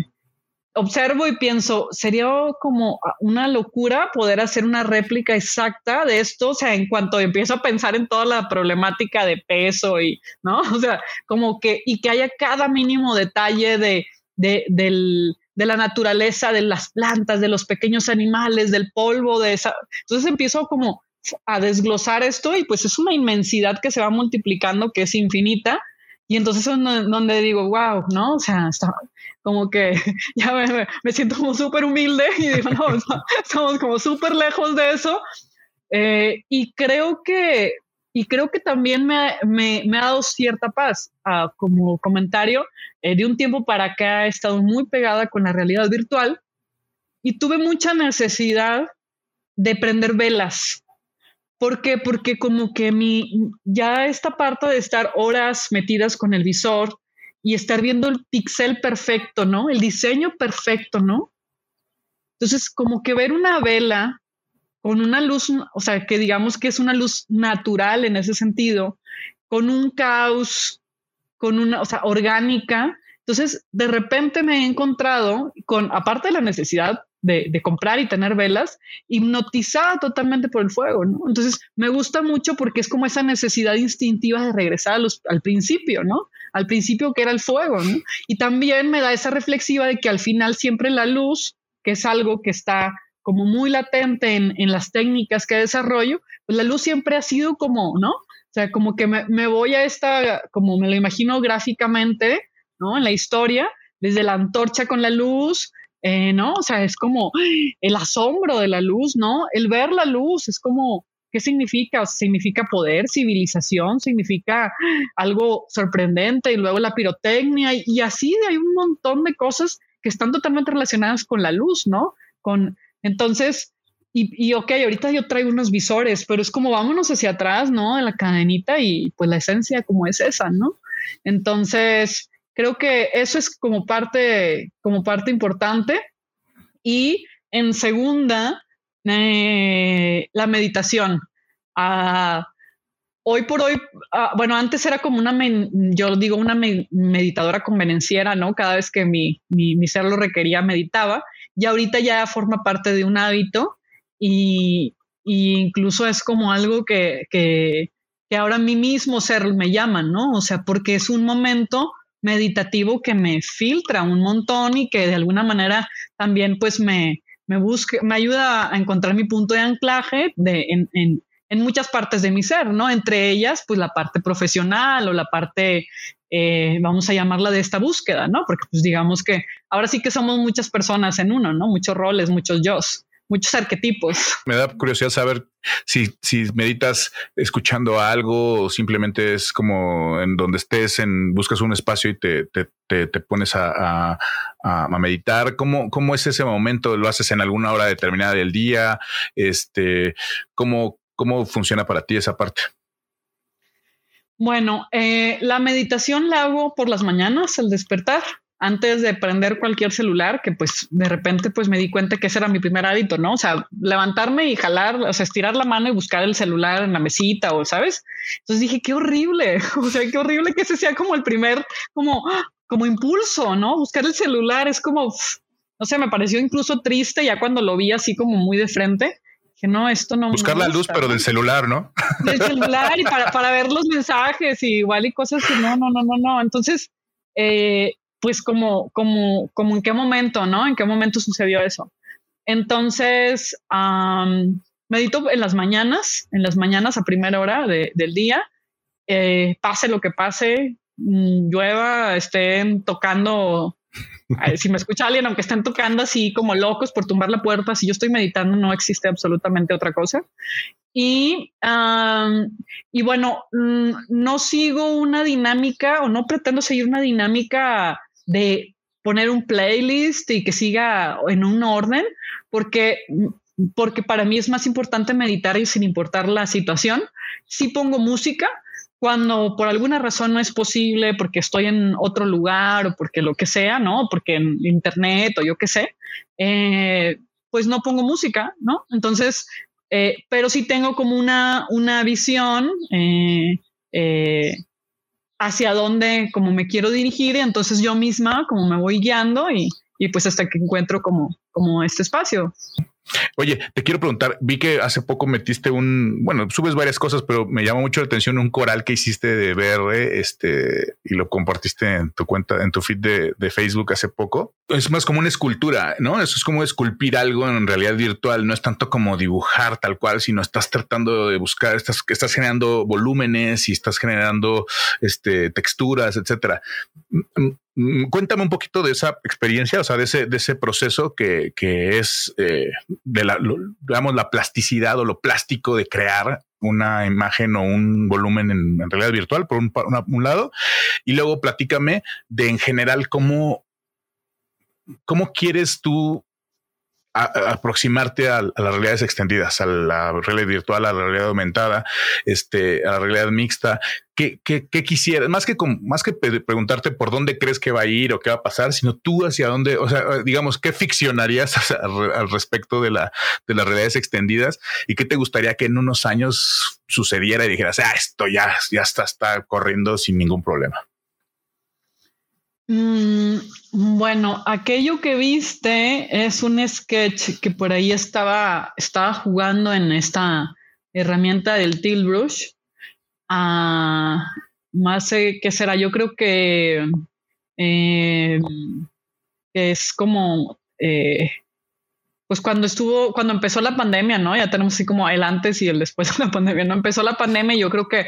observo y pienso, sería como una locura poder hacer una réplica exacta de esto, o sea, en cuanto empiezo a pensar en toda la problemática de peso y, ¿no? O sea, como que, y que haya cada mínimo detalle de, de, de la naturaleza, de las plantas, de los pequeños animales, del polvo, de esa. Entonces empiezo como a desglosar esto y pues es una inmensidad que se va multiplicando, que es infinita Y entonces es donde digo, wow, ¿no? O sea, está como que ya me, siento como súper humilde y digo, no, estamos como súper lejos de eso. Eh, y creo que, y creo que también me, me, me ha dado cierta paz. Uh, como comentario, eh, de un tiempo para acá he estado muy pegada con la realidad virtual y tuve mucha necesidad de prender velas. ¿Por qué? Porque como que mi, ya esta parte de estar horas metidas con el visor y estar viendo el pixel perfecto, ¿no? El diseño perfecto, ¿no? Entonces, como que ver una vela con una luz, o sea, que digamos que es una luz natural en ese sentido, con un caos, con una, o sea, orgánica. Entonces, de repente me he encontrado con, aparte de la necesidad de, comprar y tener velas, hipnotizada totalmente por el fuego. Entonces me gusta mucho porque es como esa necesidad instintiva de regresar a los, al principio, ¿no? Al principio que era el fuego. Y también me da esa reflexiva de que al final siempre la luz, que es algo que está como muy latente en, en las técnicas que desarrollo, pues la luz siempre ha sido como, ¿no? O sea, como que me, me voy a esta, como me lo imagino gráficamente, ¿no? En la historia, desde la antorcha con la luz, eh, ¿no? O sea, es como el asombro de la luz, ¿no? El ver la luz es como, ¿qué significa? significa poder, civilización, significa algo sorprendente y luego la pirotecnia y, así hay un montón de cosas que están totalmente relacionadas con la luz, ¿no? Con, entonces, y, y, ok, ahorita yo traigo unos visores, pero es como vámonos hacia atrás, ¿no? De la cadenita y pues la esencia como es esa, ¿no? Entonces, Creo que eso es como parte, como parte importante. Y en segunda, eh, la meditación. Ah, hoy por hoy, ah, bueno, antes era como una, yo digo, una meditadora convenenciera, ¿no? Cada vez que mi, mi, ser lo requería, meditaba. Y ahorita ya forma parte de un hábito y, incluso es como algo que, que, que ahora a mí mismo ser me llama, ¿no? O sea, porque es un momento meditativo que me filtra un montón y que de alguna manera también pues me, me, me ayuda a encontrar mi punto de anclaje de, en, en, en, muchas partes de mi ser, ¿no? Entre ellas pues la parte profesional o la parte, eh, vamos a llamarla de esta búsqueda, ¿no? Porque pues digamos que ahora sí que somos muchas personas en uno, ¿no? Muchos roles, muchos yo muchos arquetipos. Me da curiosidad saber si, si meditas escuchando algo o simplemente es como en donde estés, en buscas un espacio y te, te, te, pones a, a, a, meditar. ¿Cómo, ¿Cómo es ese momento? ¿Lo haces en alguna hora determinada del día? Este, ¿cómo, ¿Cómo funciona para ti esa parte? Bueno, eh, la meditación la hago por las mañanas al despertar antes de prender cualquier celular, que pues de repente pues me di cuenta que ese era mi primer hábito, ¿no? O sea, levantarme y jalar, o sea, estirar la mano y buscar el celular en la mesita o, ¿sabes? Entonces dije, qué horrible, o sea, qué horrible que ese sea como el primer, como, como impulso, ¿no? Buscar el celular es como, no sé, me pareció incluso triste ya cuando lo vi así como muy de frente. Que no, esto no. Buscar la luz, pero del celular, ¿no? Del celular y para, para ver los mensajes y igual y cosas que no, no, no, no, no. Entonces, eh, pues como, como, como en qué momento, ¿no? ¿En qué momento sucedió eso? Entonces, medito en las mañanas, en las mañanas a primera hora del día, eh, pase lo que pase, mm, llueva, estén tocando, si me escucha alguien, aunque estén tocando así como locos por tumbar la puerta, si yo estoy meditando, no existe absolutamente otra cosa. Y, y bueno, mm, no sigo una dinámica o no pretendo seguir una dinámica de poner un playlist y que siga en un orden, porque, porque para mí es más importante meditar y sin importar la situación. Si pongo música, cuando por alguna razón no es posible, porque estoy en otro lugar o porque lo que sea, ¿no? Porque en internet o yo qué sé, eh, pues no pongo música, ¿no? Entonces, eh, pero sí tengo como una, una visión eh, hacia dónde como me quiero dirigir y entonces yo misma como me voy guiando y, y pues hasta que encuentro como, como este espacio. Oye, te quiero preguntar, vi que hace poco metiste un, bueno, subes varias cosas, pero me llama mucho la atención un coral que hiciste de VR, este, y lo compartiste en tu cuenta, en tu feed de, Facebook hace poco. Es más como una escultura, ¿no? Eso es como esculpir algo en realidad virtual, no es tanto como dibujar tal cual, sino estás tratando de buscar, estás, estás generando volúmenes y estás generando este, texturas, etcétera. Mm, cuéntame un poquito de esa experiencia, o sea, de ese, de ese proceso que, es eh, de la, digamos, la plasticidad o lo plástico de crear una imagen o un volumen en, realidad virtual, por un, un, lado, y luego platícame de en general cómo, cómo quieres tú aproximarte a, las realidades extendidas, a la realidad virtual, a la realidad aumentada, este, a la realidad mixta. ¿Qué, qué, quisieras? Más que, más que preguntarte por dónde crees que va a ir o qué va a pasar, sino tú hacia dónde, o sea, digamos, ¿qué ficcionarías al, respecto de, la, de las realidades extendidas y qué te gustaría que en unos años sucediera y dijeras, ah, esto ya, ya está, está corriendo sin ningún problema? Mm, bueno, aquello que viste es un sketch que por ahí estaba, estaba jugando en esta herramienta del Tilt Brush. Ah, más eh, que será, yo creo que, eh, es como, eh, pues cuando estuvo, cuando empezó la pandemia, ¿no? Ya tenemos así como el antes y el después de la pandemia, ¿no? Empezó la pandemia y yo creo que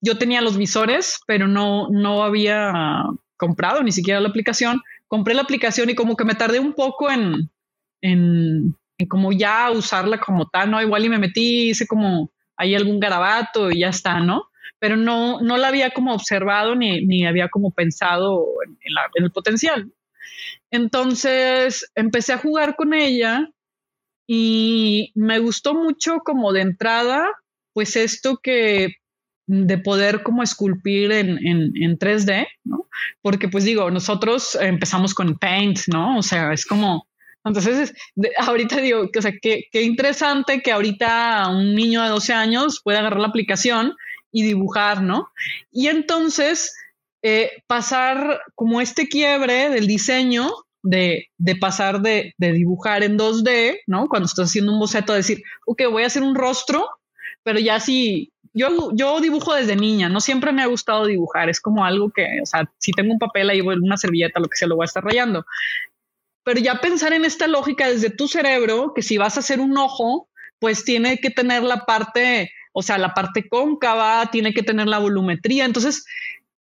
yo tenía los visores, pero no, no había comprado ni siquiera la aplicación. Compré la aplicación y como que me tardé un poco en, en, como ya usarla como tal, ¿no? Igual y me metí, hice como ahí algún garabato y ya está, ¿no? Pero no, no la había como observado ni, ni había como pensado en, en el potencial. Entonces empecé a jugar con ella y me gustó mucho como de entrada, pues esto que de poder como esculpir en, en, 3D, ¿no? Porque pues digo, nosotros empezamos con Paint, ¿no? O sea, es como, entonces, ahorita digo, o sea, qué, qué, interesante que ahorita un niño de 12 años pueda agarrar la aplicación y dibujar, ¿no? Y entonces, eh, pasar como este quiebre del diseño, de, de pasar de, de, dibujar en 2D, ¿no? Cuando estás haciendo un boceto, decir, ok, voy a hacer un rostro, pero ya si yo, yo dibujo desde niña, no siempre me ha gustado dibujar, es como algo que, o sea, si tengo un papel ahí, una servilleta, lo que sea, lo voy a estar rayando. Pero ya pensar en esta lógica desde tu cerebro, que si vas a hacer un ojo, pues tiene que tener la parte, o sea, la parte cóncava, tiene que tener la volumetría. Entonces,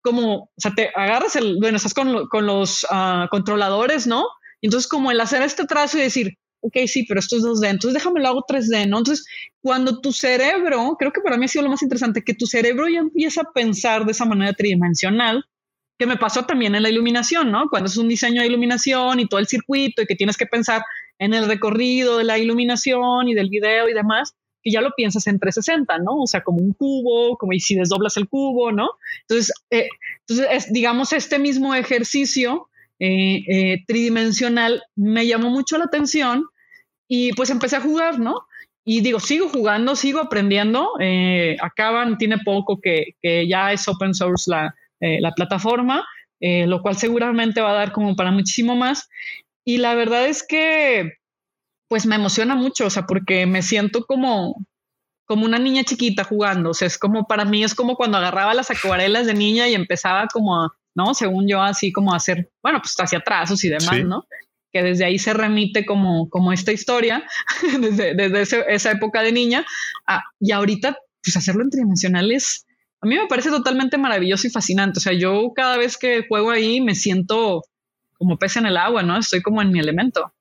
como, o sea, te agarras el, bueno, estás con, con los uh, controladores, ¿no? Entonces, como el hacer este trazo y decir, ok, sí, pero esto es 2D, entonces déjame lo hago 3D, ¿no? Entonces, cuando tu cerebro, creo que para mí ha sido lo más interesante, que tu cerebro ya empieza a pensar de esa manera tridimensional, que me pasó también en la iluminación, ¿no? Cuando es un diseño de iluminación y todo el circuito y que tienes que pensar en el recorrido de la iluminación y del video y demás, que ya lo piensas en 360, ¿no? O sea, como un cubo, como y si desdoblas el cubo, ¿no? Entonces, eh, entonces digamos, este mismo ejercicio eh, eh, tridimensional me llamó mucho la atención y pues empecé a jugar, ¿no? Y digo, sigo jugando, sigo aprendiendo. Eh, acaban, tiene poco que, ya es open source la, la plataforma, lo cual seguramente va a dar como para muchísimo más. Y la verdad es que pues me emociona mucho, o sea, porque me siento como, como una niña chiquita jugando. O sea, es como para mí es como cuando agarraba las acuarelas de niña y empezaba como a, ¿no? Según yo, así como hacer, bueno, pues hacia trazos y demás, ¿no? Que desde ahí se remite como, como esta historia, desde, desde esa época de niña, y ahorita, pues hacerlo en tridimensionales, a mí me parece totalmente maravilloso y fascinante. O sea, yo cada vez que juego ahí me siento como pez en el agua, ¿no? Estoy como en mi elemento.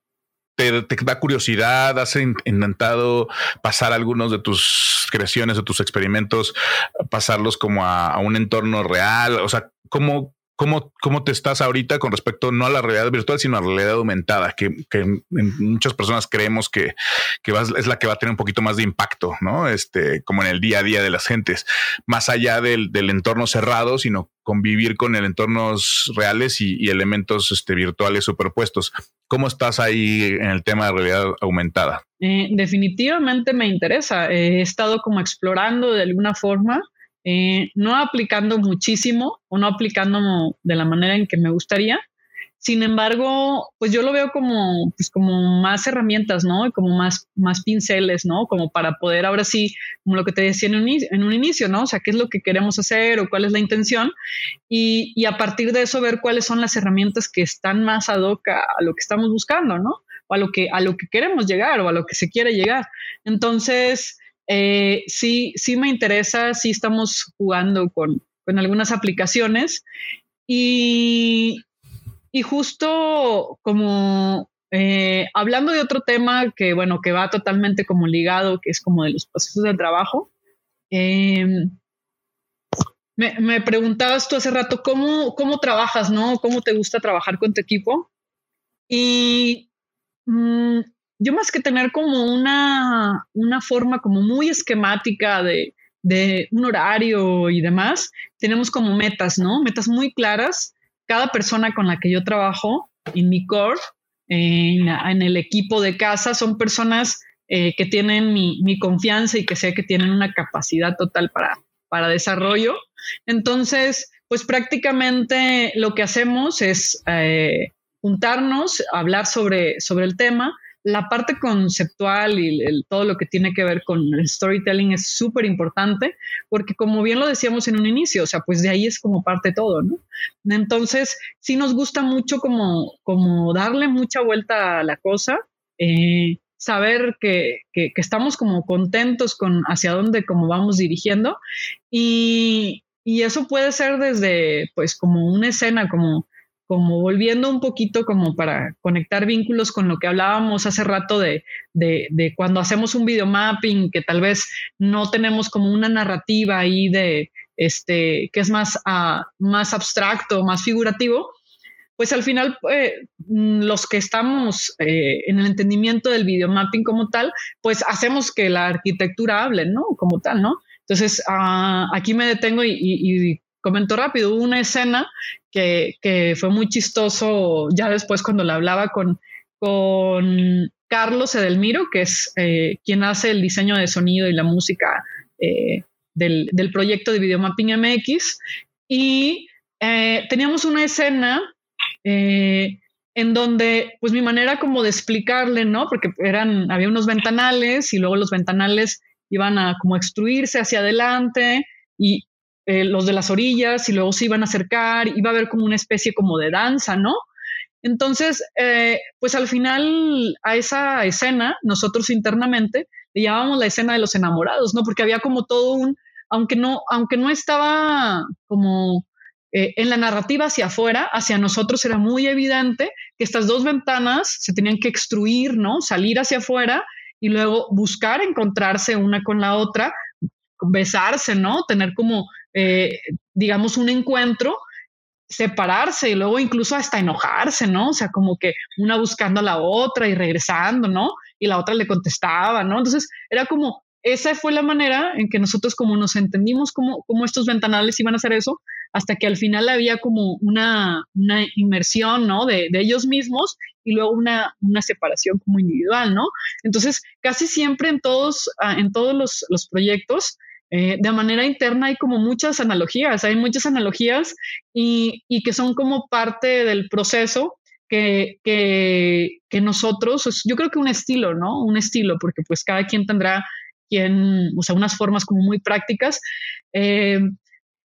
Te, da curiosidad, has intentado pasar algunos de tus creaciones o tus experimentos, pasarlos como a, a, un entorno real, o sea, ¿cómo, ¿Cómo, ¿Cómo te estás ahorita con respecto no a la realidad virtual, sino a la realidad aumentada? Que, muchas personas creemos que, es la que va a tener un poquito más de impacto, ¿no? Este, como en el día a día de las gentes, más allá del, entorno cerrado, sino convivir con el entornos reales y, elementos este, virtuales superpuestos. ¿Cómo estás ahí en el tema de realidad aumentada? Eh, definitivamente me interesa. he estado como explorando de alguna forma eh, no aplicando muchísimo o no aplicando de la manera en que me gustaría, Sin embargo, pues yo lo veo como, pues como más herramientas, ¿no? Como más, más pinceles, ¿no? Como para poder ahora sí, como lo que te decía en un, en un inicio, ¿no? O sea, qué es lo que queremos hacer o cuál es la intención y, y, a partir de eso ver cuáles son las herramientas que están más ad hoc a, lo que estamos buscando, ¿no? O a lo que, a lo que queremos llegar o a lo que se quiere llegar. Entonces, eh, sí, sí me interesa, sí estamos jugando con, con algunas aplicaciones y, y justo como eh, hablando de otro tema que, bueno, que va totalmente como ligado, que es como de los procesos de trabajo, em, me, preguntabas tú hace rato cómo, cómo trabajas, ¿no? ¿Cómo te gusta trabajar con tu equipo? Y mm, yo más que tener como una, una forma como muy esquemática de, de un horario y demás, tenemos como metas, ¿no? Metas muy claras cada persona con la que yo trabajo en mi core, en, el equipo de casa, son personas eh, que tienen mi, confianza y que sé que tienen una capacidad total para, para desarrollo. Entonces, pues prácticamente lo que hacemos es eh, juntarnos, hablar sobre, sobre el tema, la parte conceptual y todo lo que tiene que ver con el storytelling es súper importante porque como bien lo decíamos en un inicio, o sea, pues de ahí es como parte todo, ¿no? Entonces, sí nos gusta mucho como, como darle mucha vuelta a la cosa, eh, saber que, que, estamos como contentos con hacia dónde como vamos dirigiendo y, y eso puede ser desde pues como una escena, como como volviendo un poquito como para conectar vínculos con lo que hablábamos hace rato de, de, cuando hacemos un videomapping, que tal vez no tenemos como una narrativa ahí de, este, que es más, uh, más abstracto, más figurativo, pues al final eh, los que estamos eh, en el entendimiento del videomapping como tal, pues hacemos que la arquitectura hable, ¿no? Como tal, ¿no? Entonces, uh, aquí me detengo y, y, comento rápido, hubo una escena que, que, fue muy chistoso ya después cuando la hablaba con, con Carlos Edelmiro, que es eh, quien hace el diseño de sonido y la música eh, del, del, proyecto de Videomapping MX. Y eh, teníamos una escena en donde, pues mi manera como de explicarle, ¿no? Porque eran, había unos ventanales y luego los ventanales iban a como extruirse hacia adelante y, eh, los de las orillas y luego se iban a acercar, iba a haber como una especie como de danza, ¿no? Entonces, eh, pues al final a esa escena, nosotros internamente le llamábamos la escena de los enamorados, ¿no? Porque había como todo un, aunque no, aunque no estaba como eh, en la narrativa hacia afuera, hacia nosotros era muy evidente que estas dos ventanas se tenían que extruir, ¿no? Salir hacia afuera y luego buscar encontrarse una con la otra, besarse, ¿no? Tener como eh, digamos, un encuentro, separarse y luego incluso hasta enojarse, ¿no? O sea, como que una buscando a la otra y regresando, ¿no? Y la otra le contestaba, ¿no? Entonces, era como, esa fue la manera en que nosotros como nos entendimos como, como estos ventanales iban a hacer eso, hasta que al final había como una, una inmersión, ¿no? De, de, ellos mismos y luego una, una separación como individual, ¿no? Entonces, casi siempre en todos, ah, en todos los, los proyectos, eh, de manera interna hay como muchas analogías, hay muchas analogías y, y que son como parte del proceso que, que, que, nosotros, yo creo que un estilo, ¿no? Un estilo, porque pues cada quien tendrá quien, o sea, unas formas como muy prácticas. Eh,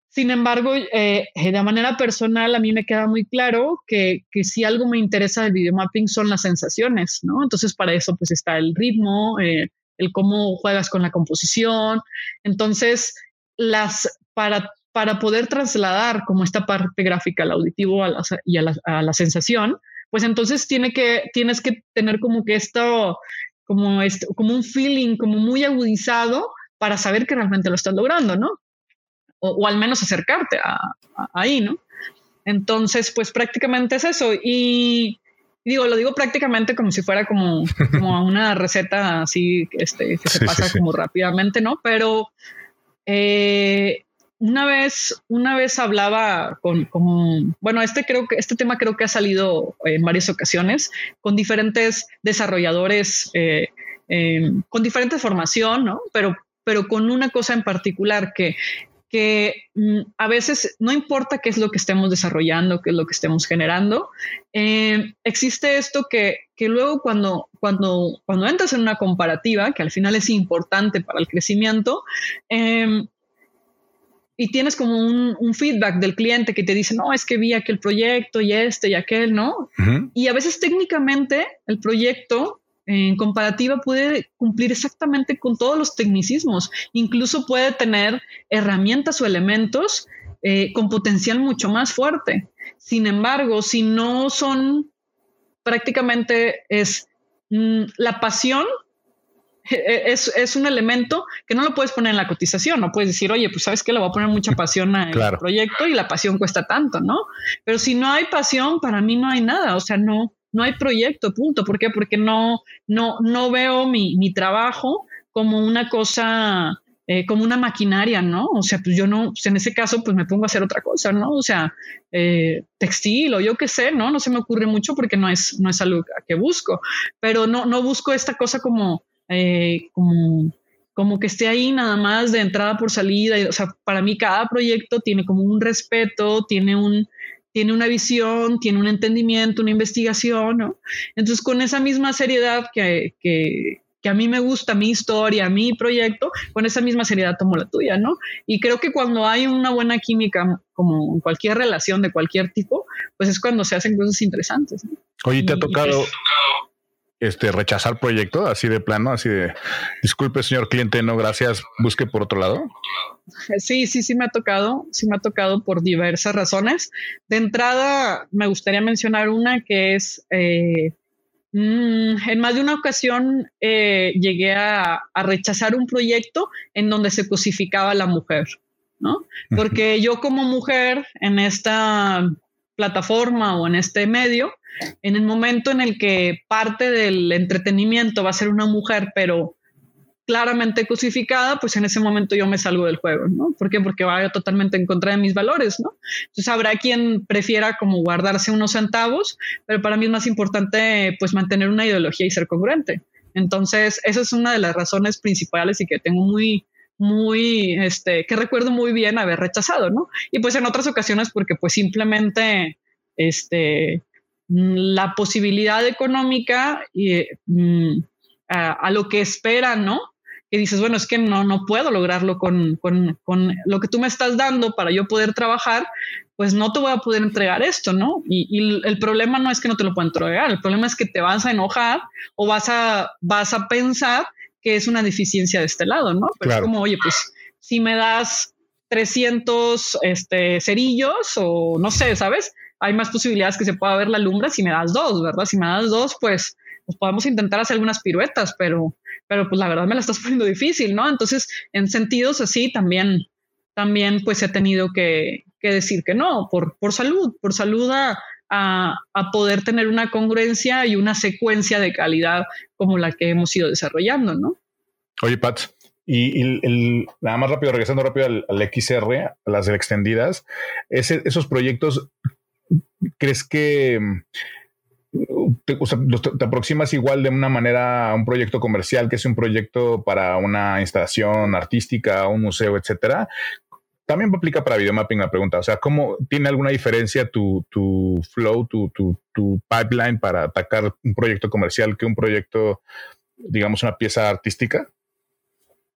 sin embargo, eh, de manera personal, a mí me queda muy claro que, que, si algo me interesa del videomapping son las sensaciones, ¿no? Entonces, para eso, pues está el ritmo, eh, el cómo juegas con la composición. Entonces, las, para, para poder trasladar como esta parte gráfica al auditivo y a la, sensación, pues entonces tiene que, tienes que tener como que esto, como, esto, como un feeling como muy agudizado para saber que realmente lo estás logrando, ¿no? O, al menos acercarte a, ahí, ¿no? Entonces, pues prácticamente es eso. Y, digo, lo digo prácticamente como si fuera como, como una receta así este, que se pasa como rápidamente, ¿no? Pero eh, una vez, una vez hablaba con, bueno, este creo que este tema creo que ha salido en varias ocasiones con diferentes desarrolladores, eh, con diferente formación, ¿no? Pero, pero con una cosa en particular que que mm, a veces no importa qué es lo que estemos desarrollando, qué es lo que estemos generando, eh, existe esto que, que, luego cuando, cuando, cuando entras en una comparativa, que al final es importante para el crecimiento, eh, y tienes como un, feedback del cliente que te dice, no, es que vi aquel proyecto y este y aquel, ¿no? Y a veces técnicamente el proyecto en comparativa puede cumplir exactamente con todos los tecnicismos, incluso puede tener herramientas o elementos eh, con potencial mucho más fuerte. Sin embargo, si no son prácticamente es mm, la pasión e-, es, es, un elemento que no lo puedes poner en la cotización, no puedes decir, oye, pues sabes que le voy a poner mucha pasión al proyecto y la pasión cuesta tanto, ¿no? Pero si no hay pasión, para mí no hay nada, o sea, no, no hay proyecto, punto. ¿Por qué? Porque no, no, no veo mi, mi trabajo como una cosa, eh, como una maquinaria, ¿no? O sea, pues yo no, pues en ese caso, pues me pongo a hacer otra cosa, ¿no? O sea, eh, textil o yo qué sé, ¿no? No se me ocurre mucho porque no es, no es algo que busco, pero no, no busco esta cosa como eh, como, como que esté ahí nada más de entrada por salida. O sea, para mí cada proyecto tiene como un respeto, tiene un, tiene una visión, tiene un entendimiento, una investigación, ¿no? Entonces, con esa misma seriedad que, que, que, a mí me gusta, mi historia, mi proyecto, con esa misma seriedad tomo la tuya, ¿no? Y creo que cuando hay una buena química, como en cualquier relación de cualquier tipo, pues es cuando se hacen cosas interesantes. ¿no? Oye, ¿te ha tocado, este, rechazar proyecto así de plano, así de disculpe, señor cliente, no gracias, busque por otro lado? Sí, sí, sí me ha tocado, sí me ha tocado por diversas razones. De entrada, me gustaría mencionar una que es, eh, mm, en más de una ocasión eh, llegué a, a, rechazar un proyecto en donde se cosificaba a la mujer, ¿no? Porque yo como mujer en esta plataforma o en este medio, en el momento en el que parte del entretenimiento va a ser una mujer, pero claramente cosificada, pues en ese momento yo me salgo del juego, ¿no? ¿Por qué? Porque va totalmente en contra de mis valores, ¿no? Entonces habrá quien prefiera como guardarse unos centavos, pero para mí es más importante pues mantener una ideología y ser congruente. Entonces, esa es una de las razones principales y que tengo muy, muy, este, que recuerdo muy bien haber rechazado, ¿no? Y pues en otras ocasiones porque pues simplemente, este, la posibilidad económica y, mm, a, lo que esperan, ¿no? Que dices, bueno, es que no, no puedo lograrlo con, con, con, lo que tú me estás dando para yo poder trabajar, pues no te voy a poder entregar esto, ¿no? Y, y, el problema no es que no te lo pueda entregar, el problema es que te vas a enojar o vas a, vas a pensar que es una deficiencia de este lado, ¿no? Pero es como, oye, pues si me das 300 este, cerillos o no sé, ¿sabes? hay más posibilidades que se pueda ver la lumbre si me das dos, ¿verdad? Si me das dos, pues, pues podemos intentar hacer algunas piruetas, pero, pero pues la verdad me la estás poniendo difícil, ¿no? Entonces, en sentidos así, también, también pues he tenido que, decir que no, por, por salud, por salud a, a, poder tener una congruencia y una secuencia de calidad como la que hemos ido desarrollando, ¿no? Oye, Pat, y, nada más rápido, regresando rápido al, XR, a las extendidas, esos proyectos ¿crees que mm, te, aproximas igual de una manera a un proyecto comercial que es un proyecto para una instalación artística, un museo, etcétera? También aplica para videomapping la pregunta. O sea, ¿cómo tiene alguna diferencia tu, flow, tu, tu, pipeline para atacar un proyecto comercial que un proyecto, digamos, una pieza artística?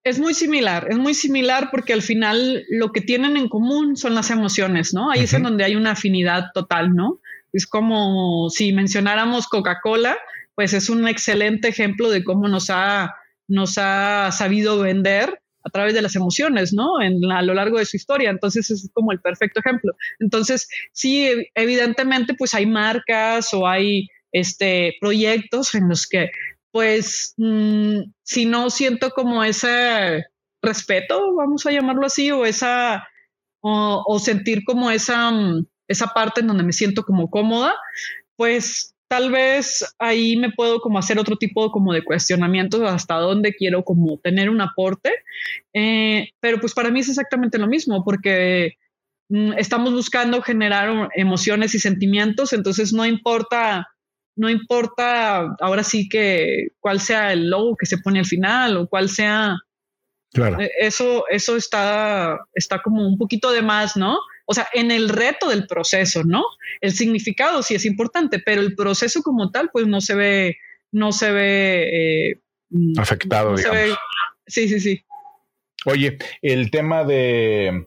Es muy similar, es muy similar porque al final lo que tienen en común son las emociones, ¿no? Ahí es en donde hay una afinidad total, ¿no? Es como si mencionáramos Coca-Cola, pues es un excelente ejemplo de cómo nos ha, nos ha sabido vender a través de las emociones, ¿no? En, a lo largo de su historia. Entonces es como el perfecto ejemplo. Entonces, sí, evidentemente, pues hay marcas o hay este, proyectos en los que pues mm, si no siento como ese respeto, vamos a llamarlo así, o esa, o, sentir como esa, mm, esa parte en donde me siento como cómoda, pues tal vez ahí me puedo como hacer otro tipo como de cuestionamientos hasta dónde quiero como tener un aporte, eh, pero pues para mí es exactamente lo mismo, porque mm, estamos buscando generar emociones y sentimientos, entonces no importa no importa ahora sí que cuál sea el logo que se pone al final o cuál sea Claro. E, eso, eso está, está como un poquito de más, ¿no? O sea, en el reto del proceso, ¿no? El significado sí es importante, pero el proceso como tal, pues no se ve, no se ve eh, afectado, digamos. sí, sí, sí. Oye, el tema de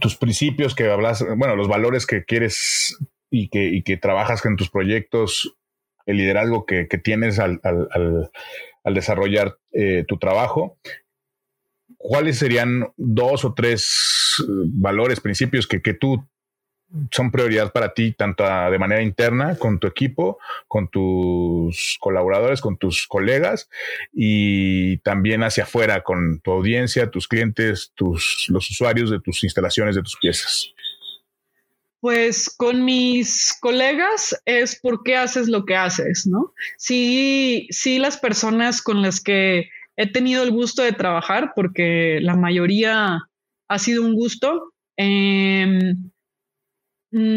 tus principios que hablas, bueno, los valores que quieres y que, y que trabajas en tus proyectos, el liderazgo que, tienes al, desarrollar eh, tu trabajo, ¿cuáles serían dos o tres eh, valores, principios que, que tú son prioridad para ti, tanto de manera interna, con tu equipo, con tus colaboradores, con tus colegas y también hacia afuera, con tu audiencia, tus clientes, tus, los usuarios de tus instalaciones, de tus piezas? Pues con mis colegas es por qué haces lo que haces, ¿no? Sí, sí, las personas con las que he tenido el gusto de trabajar, porque la mayoría ha sido un gusto. Eh,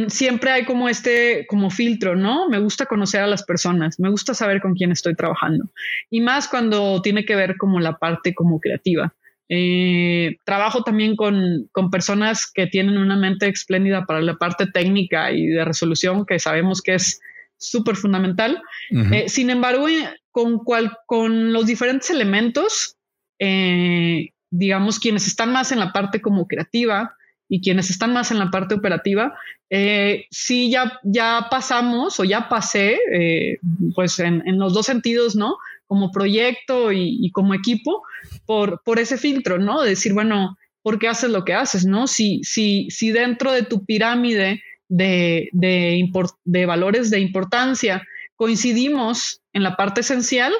siempre hay como este, como filtro, ¿no? Me gusta conocer a las personas, me gusta saber con quién estoy trabajando. Y más cuando tiene que ver como la parte como creativa. Eh, trabajo también con, con, personas que tienen una mente espléndida para la parte técnica y de resolución, que sabemos que es súper fundamental. Eh, sin embargo, eh, con, cual, con los diferentes elementos, digamos, quienes están más en la parte como creativa, y quienes están más en la parte operativa, eh, sí ya, ya pasamos o ya pasé, eh, pues en, los dos sentidos, ¿no? Como proyecto y, como equipo, por, por ese filtro, ¿no? De decir, bueno, ¿por qué haces lo que haces, ¿no? Si, si, si dentro de tu pirámide de, de, de valores de importancia coincidimos en la parte esencial,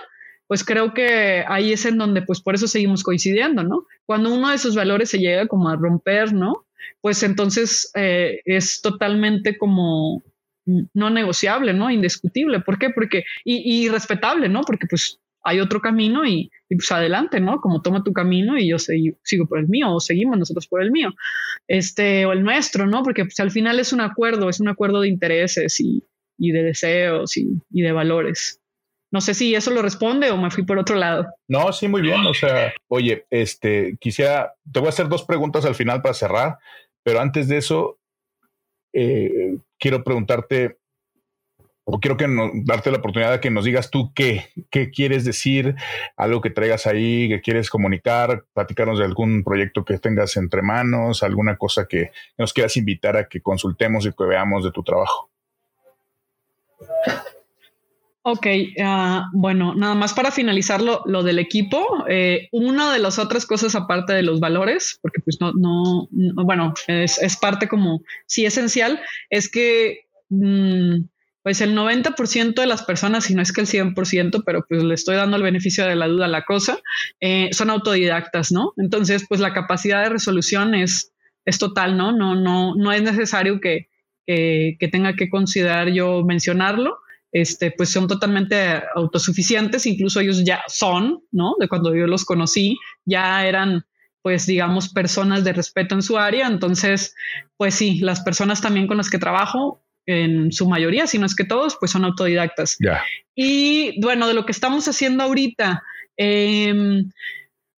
pues creo que ahí es en donde, pues por eso seguimos coincidiendo, ¿no? Cuando uno de esos valores se llega como a romper, ¿no? pues entonces eh, es totalmente como no negociable, ¿no? Indiscutible. ¿Por qué? Porque, y, respetable, ¿no? Porque pues hay otro camino y, pues adelante, ¿no? Como toma tu camino y yo sigo por el mío o seguimos nosotros por el mío, este, o el nuestro, ¿no? Porque pues al final es un acuerdo, es un acuerdo de intereses y, de deseos y, y de valores. No sé si eso lo responde o me fui por otro lado. No, sí, muy bien. O sea, oye, este, quisiera, te voy a hacer dos preguntas al final para cerrar. Pero antes de eso, eh, quiero preguntarte, o quiero que darte la oportunidad de que nos digas tú qué, qué quieres decir, algo que traigas ahí, que quieres comunicar, platicarnos de algún proyecto que tengas entre manos, alguna cosa que nos quieras invitar a que consultemos y que veamos de tu trabajo. Ok, ah, bueno, nada más para finalizar lo, del equipo, eh, una de las otras cosas aparte de los valores, porque pues no, no, bueno, es, parte como sí esencial, es que mm, pues el 90% de las personas, si no es que el 100%, pero pues le estoy dando el beneficio de la duda a la cosa, eh, son autodidactas, ¿no? Entonces, pues la capacidad de resolución es, es total, ¿no? No, no, no es necesario que, que tenga que considerar yo mencionarlo este, pues son totalmente autosuficientes, incluso ellos ya son, ¿no? De cuando yo los conocí, ya eran, pues, digamos, personas de respeto en su área. Entonces, pues sí, las personas también con las que trabajo, en su mayoría, si no es que todos, pues son autodidactas. Y bueno, de lo que estamos haciendo ahorita, em,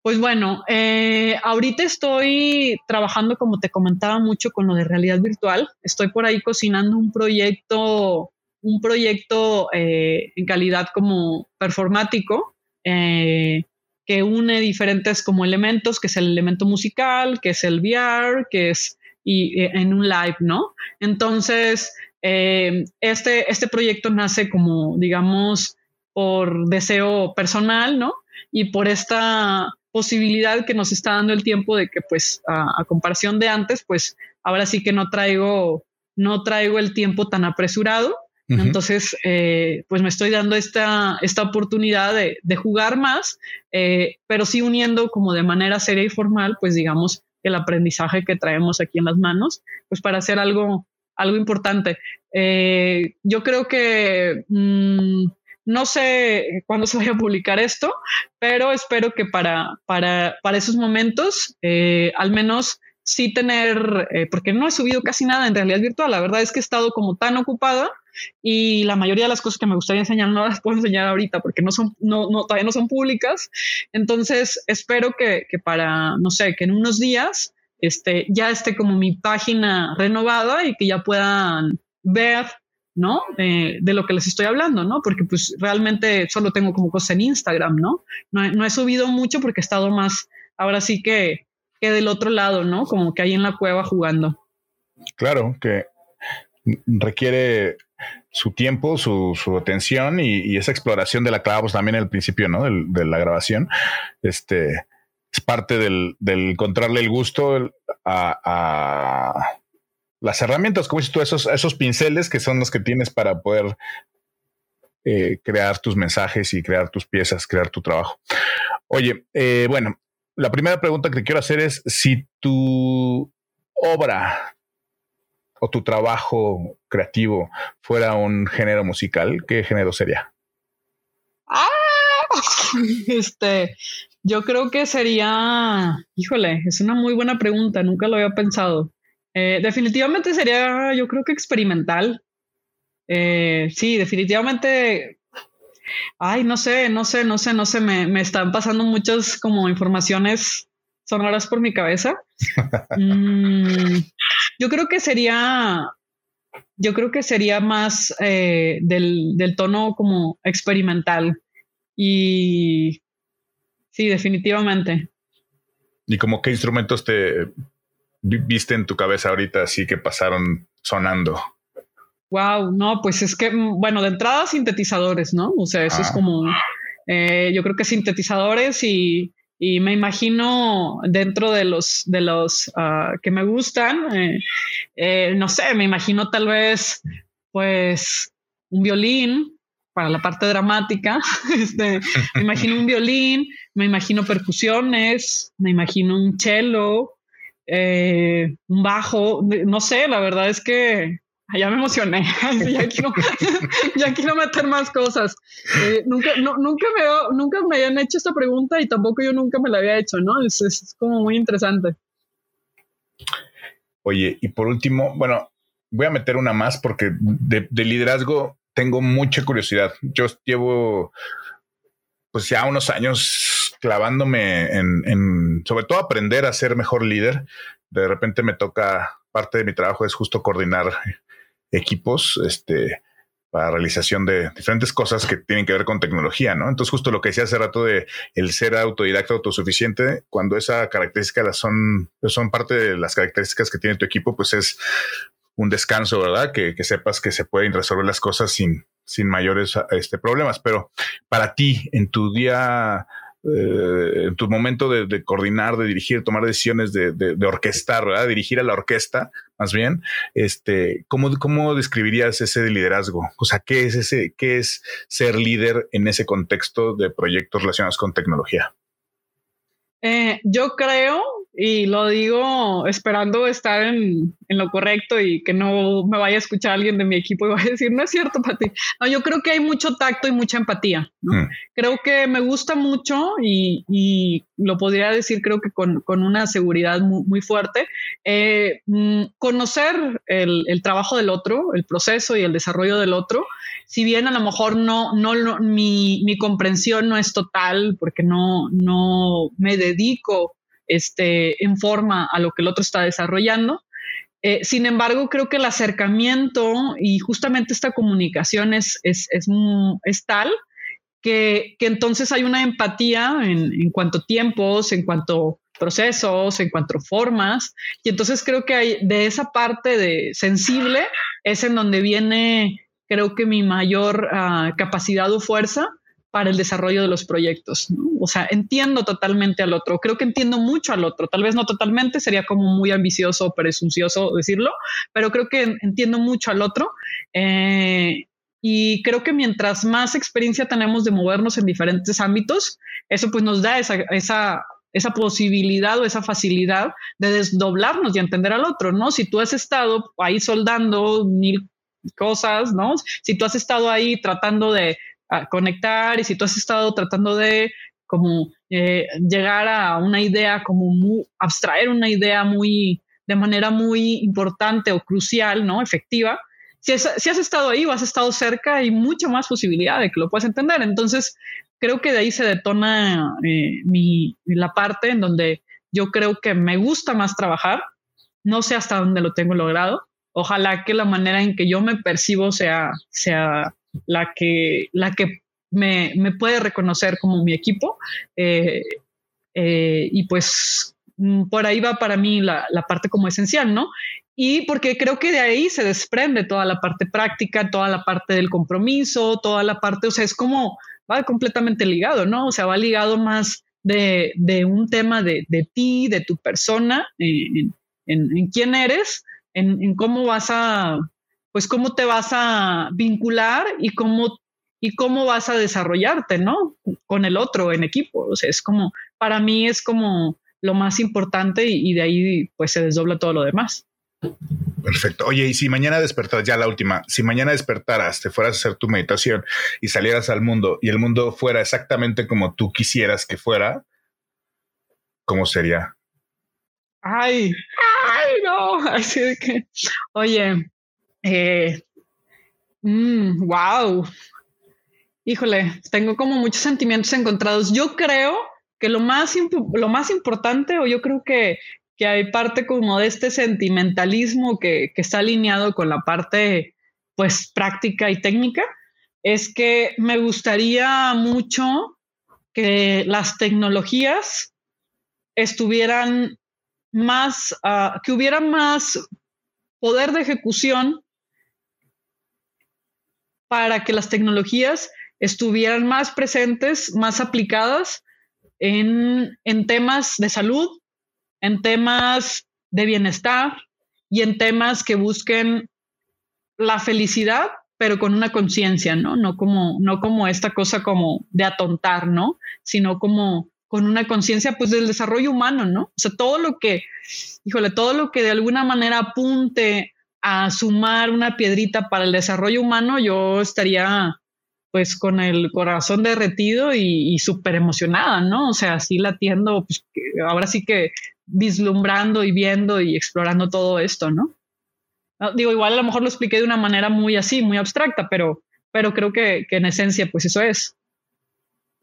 pues bueno, eh, ahorita estoy trabajando, como te comentaba, mucho con lo de realidad virtual. Estoy por ahí cocinando un proyecto un proyecto eh, en calidad como performático eh, que une diferentes como elementos, que es el elemento musical, que es el VR, que es y, en un live, ¿no? Entonces, este, este proyecto nace como, digamos, por deseo personal, ¿no? Y por esta posibilidad que nos está dando el tiempo de que, pues, a, a comparación de antes, pues, ahora sí que no traigo, no traigo el tiempo tan apresurado entonces, eh, pues me estoy dando esta, esta oportunidad de, jugar más, eh, pero sí uniendo como de manera seria y formal, pues digamos, el aprendizaje que traemos aquí en las manos, pues para hacer algo, algo importante. Eh, yo creo que mm, no sé cuándo se vaya a publicar esto, pero espero que para, para, para esos momentos, al menos sí tener, porque no he subido casi nada en realidad virtual, la verdad es que he estado como tan ocupada y la mayoría de las cosas que me gustaría enseñar no las puedo enseñar ahorita porque no son, no, no todavía no son públicas. Entonces espero que, que para, no sé, que en unos días este, ya esté como mi página renovada y que ya puedan ver ¿no? De, lo que les estoy hablando, ¿no? Porque pues realmente solo tengo como cosas en Instagram, ¿no? No, no he subido mucho porque he estado más, ahora sí que, que, del otro lado, ¿no? Como que ahí en la cueva jugando. Claro, que requiere su tiempo, su, su atención y, esa exploración de la clava, pues también al principio, ¿no? De, de la grabación, este, es parte del, del encontrarle el gusto a las herramientas, como dices tú, esos, esos pinceles que son los que tienes para poder eh, crear tus mensajes y crear tus piezas, crear tu trabajo. Oye, eh, bueno, la primera pregunta que te quiero hacer es si tu obra o tu trabajo creativo fuera un género musical, ¿qué género sería? Ah, este, yo creo que sería, híjole, es una muy buena pregunta, nunca lo había pensado. Eh, definitivamente sería, yo creo que experimental. Eh, sí, definitivamente. Ay, no sé, no sé, no sé, no sé. Me, me están pasando muchas como informaciones sonoras por mi cabeza. mm, yo creo que sería, yo creo que sería más eh, del, del tono como experimental. Y sí, definitivamente. ¿Y como qué instrumentos te viste en tu cabeza ahorita así que pasaron sonando? Wow, no, pues es que, mm, bueno, de entrada sintetizadores, ¿no? O sea, eso es ah. como, eh, yo creo que sintetizadores y, y, me imagino dentro de los, de los uh, que me gustan, eh, eh, no sé, me imagino tal vez, pues, un violín para la parte dramática, este, me imagino un violín, me imagino percusiones, me imagino un cello, eh, un bajo, no sé, la verdad es que ya me emocioné, ya, quiero, ya quiero meter más cosas. Eh, nunca, nunca, me, nunca me habían hecho esta pregunta y tampoco yo nunca me la había hecho, ¿no? Es, es como muy interesante. Oye, y por último, bueno, voy a meter una más porque de, de liderazgo tengo mucha curiosidad. Yo llevo pues ya unos años clavándome en, sobre todo aprender a ser mejor líder. De repente me toca, parte de mi trabajo es justo coordinar equipos, este, para realización de diferentes cosas que tienen que ver con tecnología, ¿no? Entonces, justo lo que decía hace rato de el ser autodidacta, autosuficiente, cuando esa característica son, son parte de las características que tiene tu equipo, pues es un descanso, ¿verdad? Que, sepas que se pueden resolver las cosas sin, sin mayores este, problemas. Pero para ti, en tu día, eh, en tu momento de, coordinar, de dirigir, tomar decisiones, de, orquestar, ¿verdad? Dirigir a la orquesta, más bien, este, ¿cómo, ¿cómo describirías ese liderazgo? O sea, ¿qué es ese, qué es ser líder en ese contexto de proyectos relacionados con tecnología? Eh, yo creo y lo digo esperando estar en, en, lo correcto y que no me vaya a escuchar alguien de mi equipo y vaya a decir, no es cierto, Pati. No, yo creo que hay mucho tacto y mucha empatía. Mm. Creo que me gusta mucho y, y lo podría decir, creo que con, con una seguridad muy, muy fuerte, eh, mm, conocer el, el, trabajo del otro, el proceso y el desarrollo del otro. Si bien a lo mejor no, no, no mi, mi comprensión no es total porque no, no me dedico este, en forma a lo que el otro está desarrollando. Eh, sin embargo, creo que el acercamiento y justamente esta comunicación es, es, es, tal que, que, entonces hay una empatía en, en, cuanto a tiempos, en cuanto procesos, en cuanto a formas. Y entonces creo que hay de esa parte de sensible es en donde viene, creo que mi mayor uh, capacidad o fuerza para el desarrollo de los proyectos. ¿no? O sea, entiendo totalmente al otro, creo que entiendo mucho al otro, tal vez no totalmente, sería como muy ambicioso o presuncioso decirlo, pero creo que entiendo mucho al otro. Eh, y creo que mientras más experiencia tenemos de movernos en diferentes ámbitos, eso pues nos da esa, esa, esa posibilidad o esa facilidad de desdoblarnos y entender al otro, ¿no? Si tú has estado ahí soldando mil cosas, ¿no? Si tú has estado ahí tratando de conectar y si tú has estado tratando de como eh, llegar a una idea, como abstraer una idea muy, de manera muy importante o crucial, ¿no? Efectiva. si, si has estado ahí o has estado cerca, hay mucha más posibilidad de que lo puedas entender. Entonces, creo que de ahí se detona eh, mi, la parte en donde yo creo que me gusta más trabajar. No sé hasta dónde lo tengo logrado. Ojalá que la manera en que yo me percibo sea, sea la que, la que me, me puede reconocer como mi equipo. Eh, eh, y pues mm, por ahí va para mí la, la, parte como esencial, ¿no? Y porque creo que de ahí se desprende toda la parte práctica, toda la parte del compromiso, toda la parte, o sea, es como va completamente ligado, ¿no? O sea, va ligado más de, de un tema de, de, ti, de tu persona, en, en, en quién eres, en, cómo vas a, pues cómo te vas a vincular y cómo, y cómo vas a desarrollarte, ¿no? Con el otro en equipo. O sea, es como, para mí es como lo más importante y, y de ahí pues se desdobla todo lo demás. Perfecto. Oye, y si mañana despertaras, ya la última, si mañana despertaras, te fueras a hacer tu meditación y salieras al mundo y el mundo fuera exactamente como tú quisieras que fuera, ¿cómo sería? Ay, ay, no. Así de que, oye, eh, mmm, wow. Híjole, tengo como muchos sentimientos encontrados. Yo creo que lo más, lo más importante, o yo creo que que hay parte como de este sentimentalismo que, que está alineado con la parte pues práctica y técnica, es que me gustaría mucho que las tecnologías estuvieran más, uh, que hubiera más poder de ejecución para que las tecnologías estuvieran más presentes, más aplicadas en, en temas de salud, en temas de bienestar y en temas que busquen la felicidad, pero con una conciencia, ¿no? No como, no como esta cosa como de atontar, ¿no? Sino como con una conciencia pues del desarrollo humano, ¿no? O sea, todo lo que, híjole, todo lo que de alguna manera apunte a sumar una piedrita para el desarrollo humano, yo estaría pues con el corazón derretido y, y súper emocionada, ¿no? O sea, así latiendo, pues ahora sí que vislumbrando y viendo y explorando todo esto, ¿no? Digo, igual a lo mejor lo expliqué de una manera muy así, muy abstracta, pero, pero creo que en esencia, pues eso es.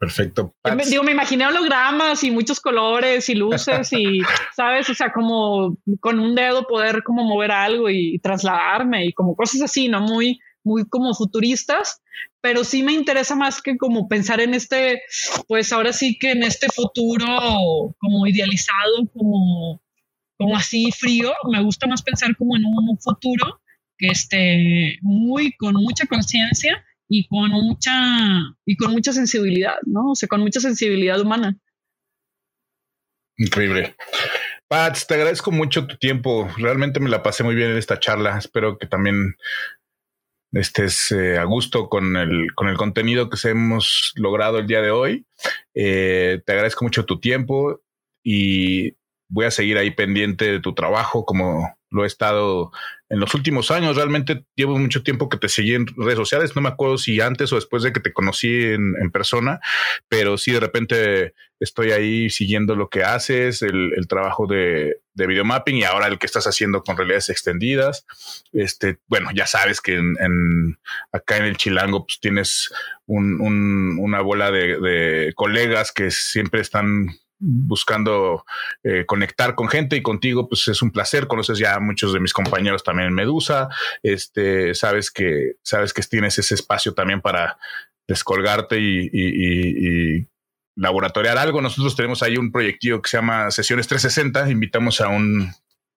Perfecto. Me, digo, me imaginé hologramas y muchos colores y luces y, ¿sabes? O sea, como con un dedo poder como mover algo y, y trasladarme y como cosas así, ¿no? Muy, muy como futuristas, pero sí me interesa más que como pensar en este, pues ahora sí que en este futuro como idealizado, como, como así frío, me gusta más pensar como en un futuro que esté muy con mucha conciencia y con mucha y con mucha sensibilidad, ¿no? O sea, con mucha sensibilidad humana. Increíble. Pats, te agradezco mucho tu tiempo. Realmente me la pasé muy bien en esta charla. Espero que también estés eh, a gusto con el, con el contenido que hemos logrado el día de hoy. Eh, te agradezco mucho tu tiempo y voy a seguir ahí pendiente de tu trabajo como lo he estado en los últimos años. Realmente llevo mucho tiempo que te seguí en redes sociales. No me acuerdo si antes o después de que te conocí en, en persona, pero sí de repente estoy ahí siguiendo lo que haces, el, el trabajo de, de videomapping y ahora el que estás haciendo con realidades extendidas. Este, bueno, ya sabes que en, acá en el Chilango pues tienes un, un, una bola de colegas que siempre están buscando eh, conectar con gente y contigo, pues es un placer. Conoces ya a muchos de mis compañeros también en Medusa. Este, sabes que, sabes que tienes ese espacio también para descolgarte y, laboratoriar algo. Nosotros tenemos ahí un proyectillo que se llama Sesiones 360. Invitamos a un,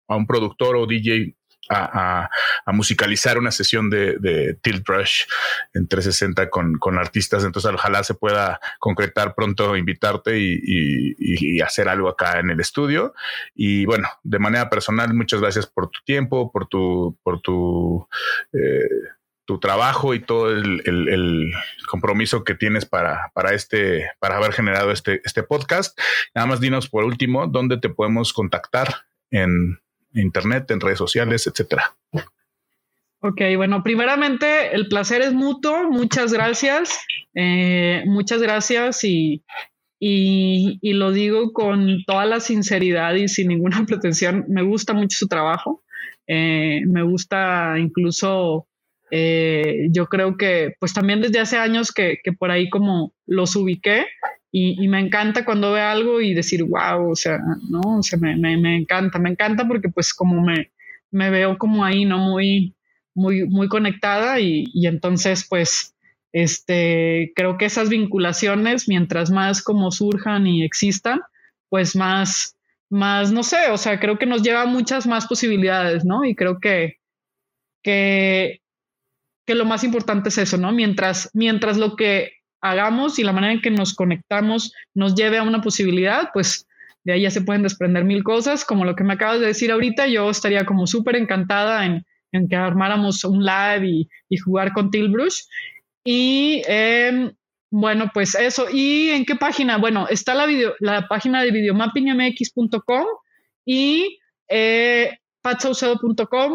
a un productor o DJ a, musicalizar una sesión de, Tilt Brush en 360 con, con, artistas. Entonces, ojalá se pueda concretar pronto, invitarte y, y, y, hacer algo acá en el estudio. Y bueno, de manera personal, muchas gracias por tu tiempo, por tu, por tu, eh, tu trabajo y todo el, el, el, compromiso que tienes para, para este, para haber generado este, este podcast. Nada más dinos por último, dónde te podemos contactar en, internet, en redes sociales, etcétera. Ok, bueno, primeramente el placer es mutuo. Muchas gracias. Eh, muchas gracias y, y, lo digo con toda la sinceridad y sin ninguna pretensión. Me gusta mucho su trabajo. Eh, me gusta incluso eh, yo creo que pues también desde hace años que, por ahí como los ubiqué y, me encanta cuando veo algo y decir, wow, o sea, ¿no? O sea, me, me, encanta, me encanta porque pues como me, me veo como ahí, ¿no? Muy, muy, muy conectada y, y entonces pues este, creo que esas vinculaciones, mientras más como surjan y existan, pues más, más, no sé, o sea, creo que nos lleva a muchas más posibilidades, ¿no? Y creo que, que, que lo más importante es eso, ¿no? Mientras, mientras lo que hagamos y la manera en que nos conectamos nos lleve a una posibilidad, pues de ahí ya se pueden desprender mil cosas, como lo que me acabas de decir ahorita, yo estaría como súper encantada en, en, que armáramos un live y, y jugar con Tilbrush y em, bueno, pues eso. ¿Y en qué página? Bueno, está la, video, la página de videomappingmx.com y eh,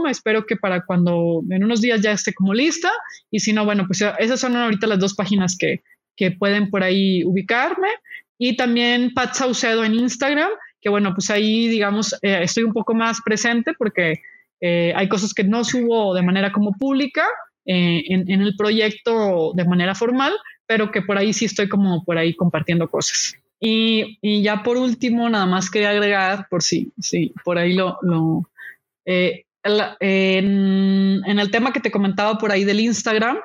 Espero que para cuando en unos días ya esté como lista. Y si no, bueno, pues esas son ahorita las dos páginas que, que pueden por ahí ubicarme. Y también Pat Saucedo en Instagram, que bueno, pues ahí digamos, eh, estoy un poco más presente porque eh, hay cosas que no subo de manera como pública, eh, en, el proyecto de manera formal, pero que por ahí sí estoy como por ahí compartiendo cosas. Y, y ya por último, nada más quería agregar, por si, sí, por ahí lo... lo eh, en, en, el tema que te comentaba por ahí del Instagram,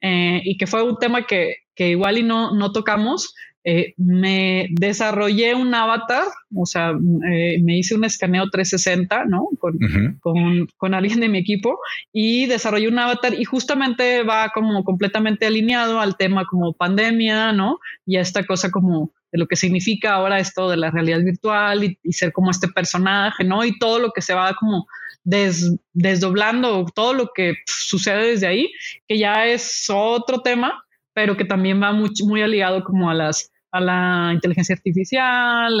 eh, y que fue un tema que, que igual y no, no tocamos, eh, me desarrollé un avatar, o sea, eh, me hice un escaneo 360, ¿no? Con, con, con, alguien de mi equipo y desarrollé un avatar y justamente va como completamente alineado al tema como pandemia, ¿no? Y a esta cosa como de lo que significa ahora esto de la realidad virtual y, ser como este personaje, ¿no? Y todo lo que se va como desdoblando, todo lo que sucede desde ahí, que ya es otro tema, pero que también va muy, muy aliado como a las a la inteligencia artificial,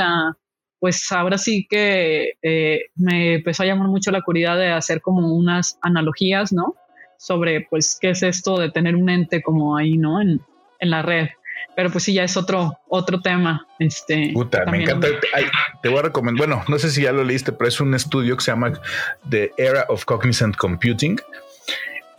pues ahora sí que eh, me empezó a llamar mucho la curiosidad de hacer como unas analogías, ¿no? Sobre pues qué es esto de tener un ente como ahí, ¿no? En, en la red. Pero pues sí, ya es otro, otro tema. Este, Puta, me encanta. te voy a recomendar, bueno, no sé si ya lo leíste, pero es un estudio que se llama The Era of Cognizant Computing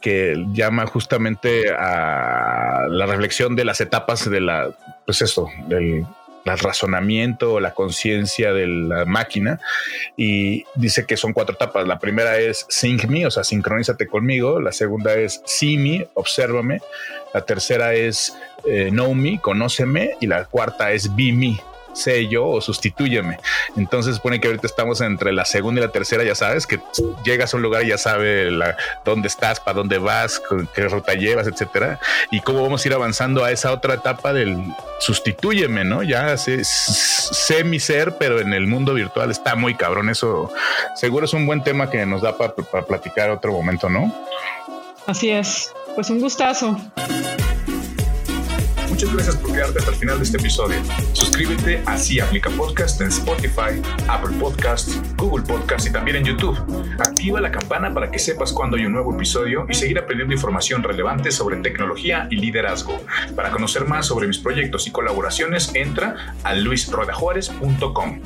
que llama justamente a la reflexión de las etapas de la, pues eso, del razonamiento o la conciencia de la máquina y dice que son cuatro etapas. La primera es sync me, o sea, sincronízate conmigo. La segunda es see me, obsérvame. La tercera es eh, know me, conóceme. Y la cuarta es be me, sé yo o sustitúyeme. Entonces pone que ahorita estamos entre la segunda y la tercera, ya sabes, que llegas a un lugar y ya sabe la, dónde estás, para dónde vas, qué ruta llevas, etcétera. Y cómo vamos a ir avanzando a esa otra etapa del sustitúyeme, ¿no? Ya sé, sé mi ser, pero en el mundo virtual está muy cabrón. Eso seguro es un buen tema que nos da para platicar otro momento, ¿no? Así es. Pues un gustazo. Muchas gracias por quedarte hasta el final de este episodio. Suscríbete a Si Aplica Podcast en Spotify, Apple Podcasts, Google Podcasts y también en YouTube. Activa la campana para que sepas cuando hay un nuevo episodio y seguir aprendiendo información relevante sobre tecnología y liderazgo. Para conocer más sobre mis proyectos y colaboraciones, entra a luisrodajuárez.com.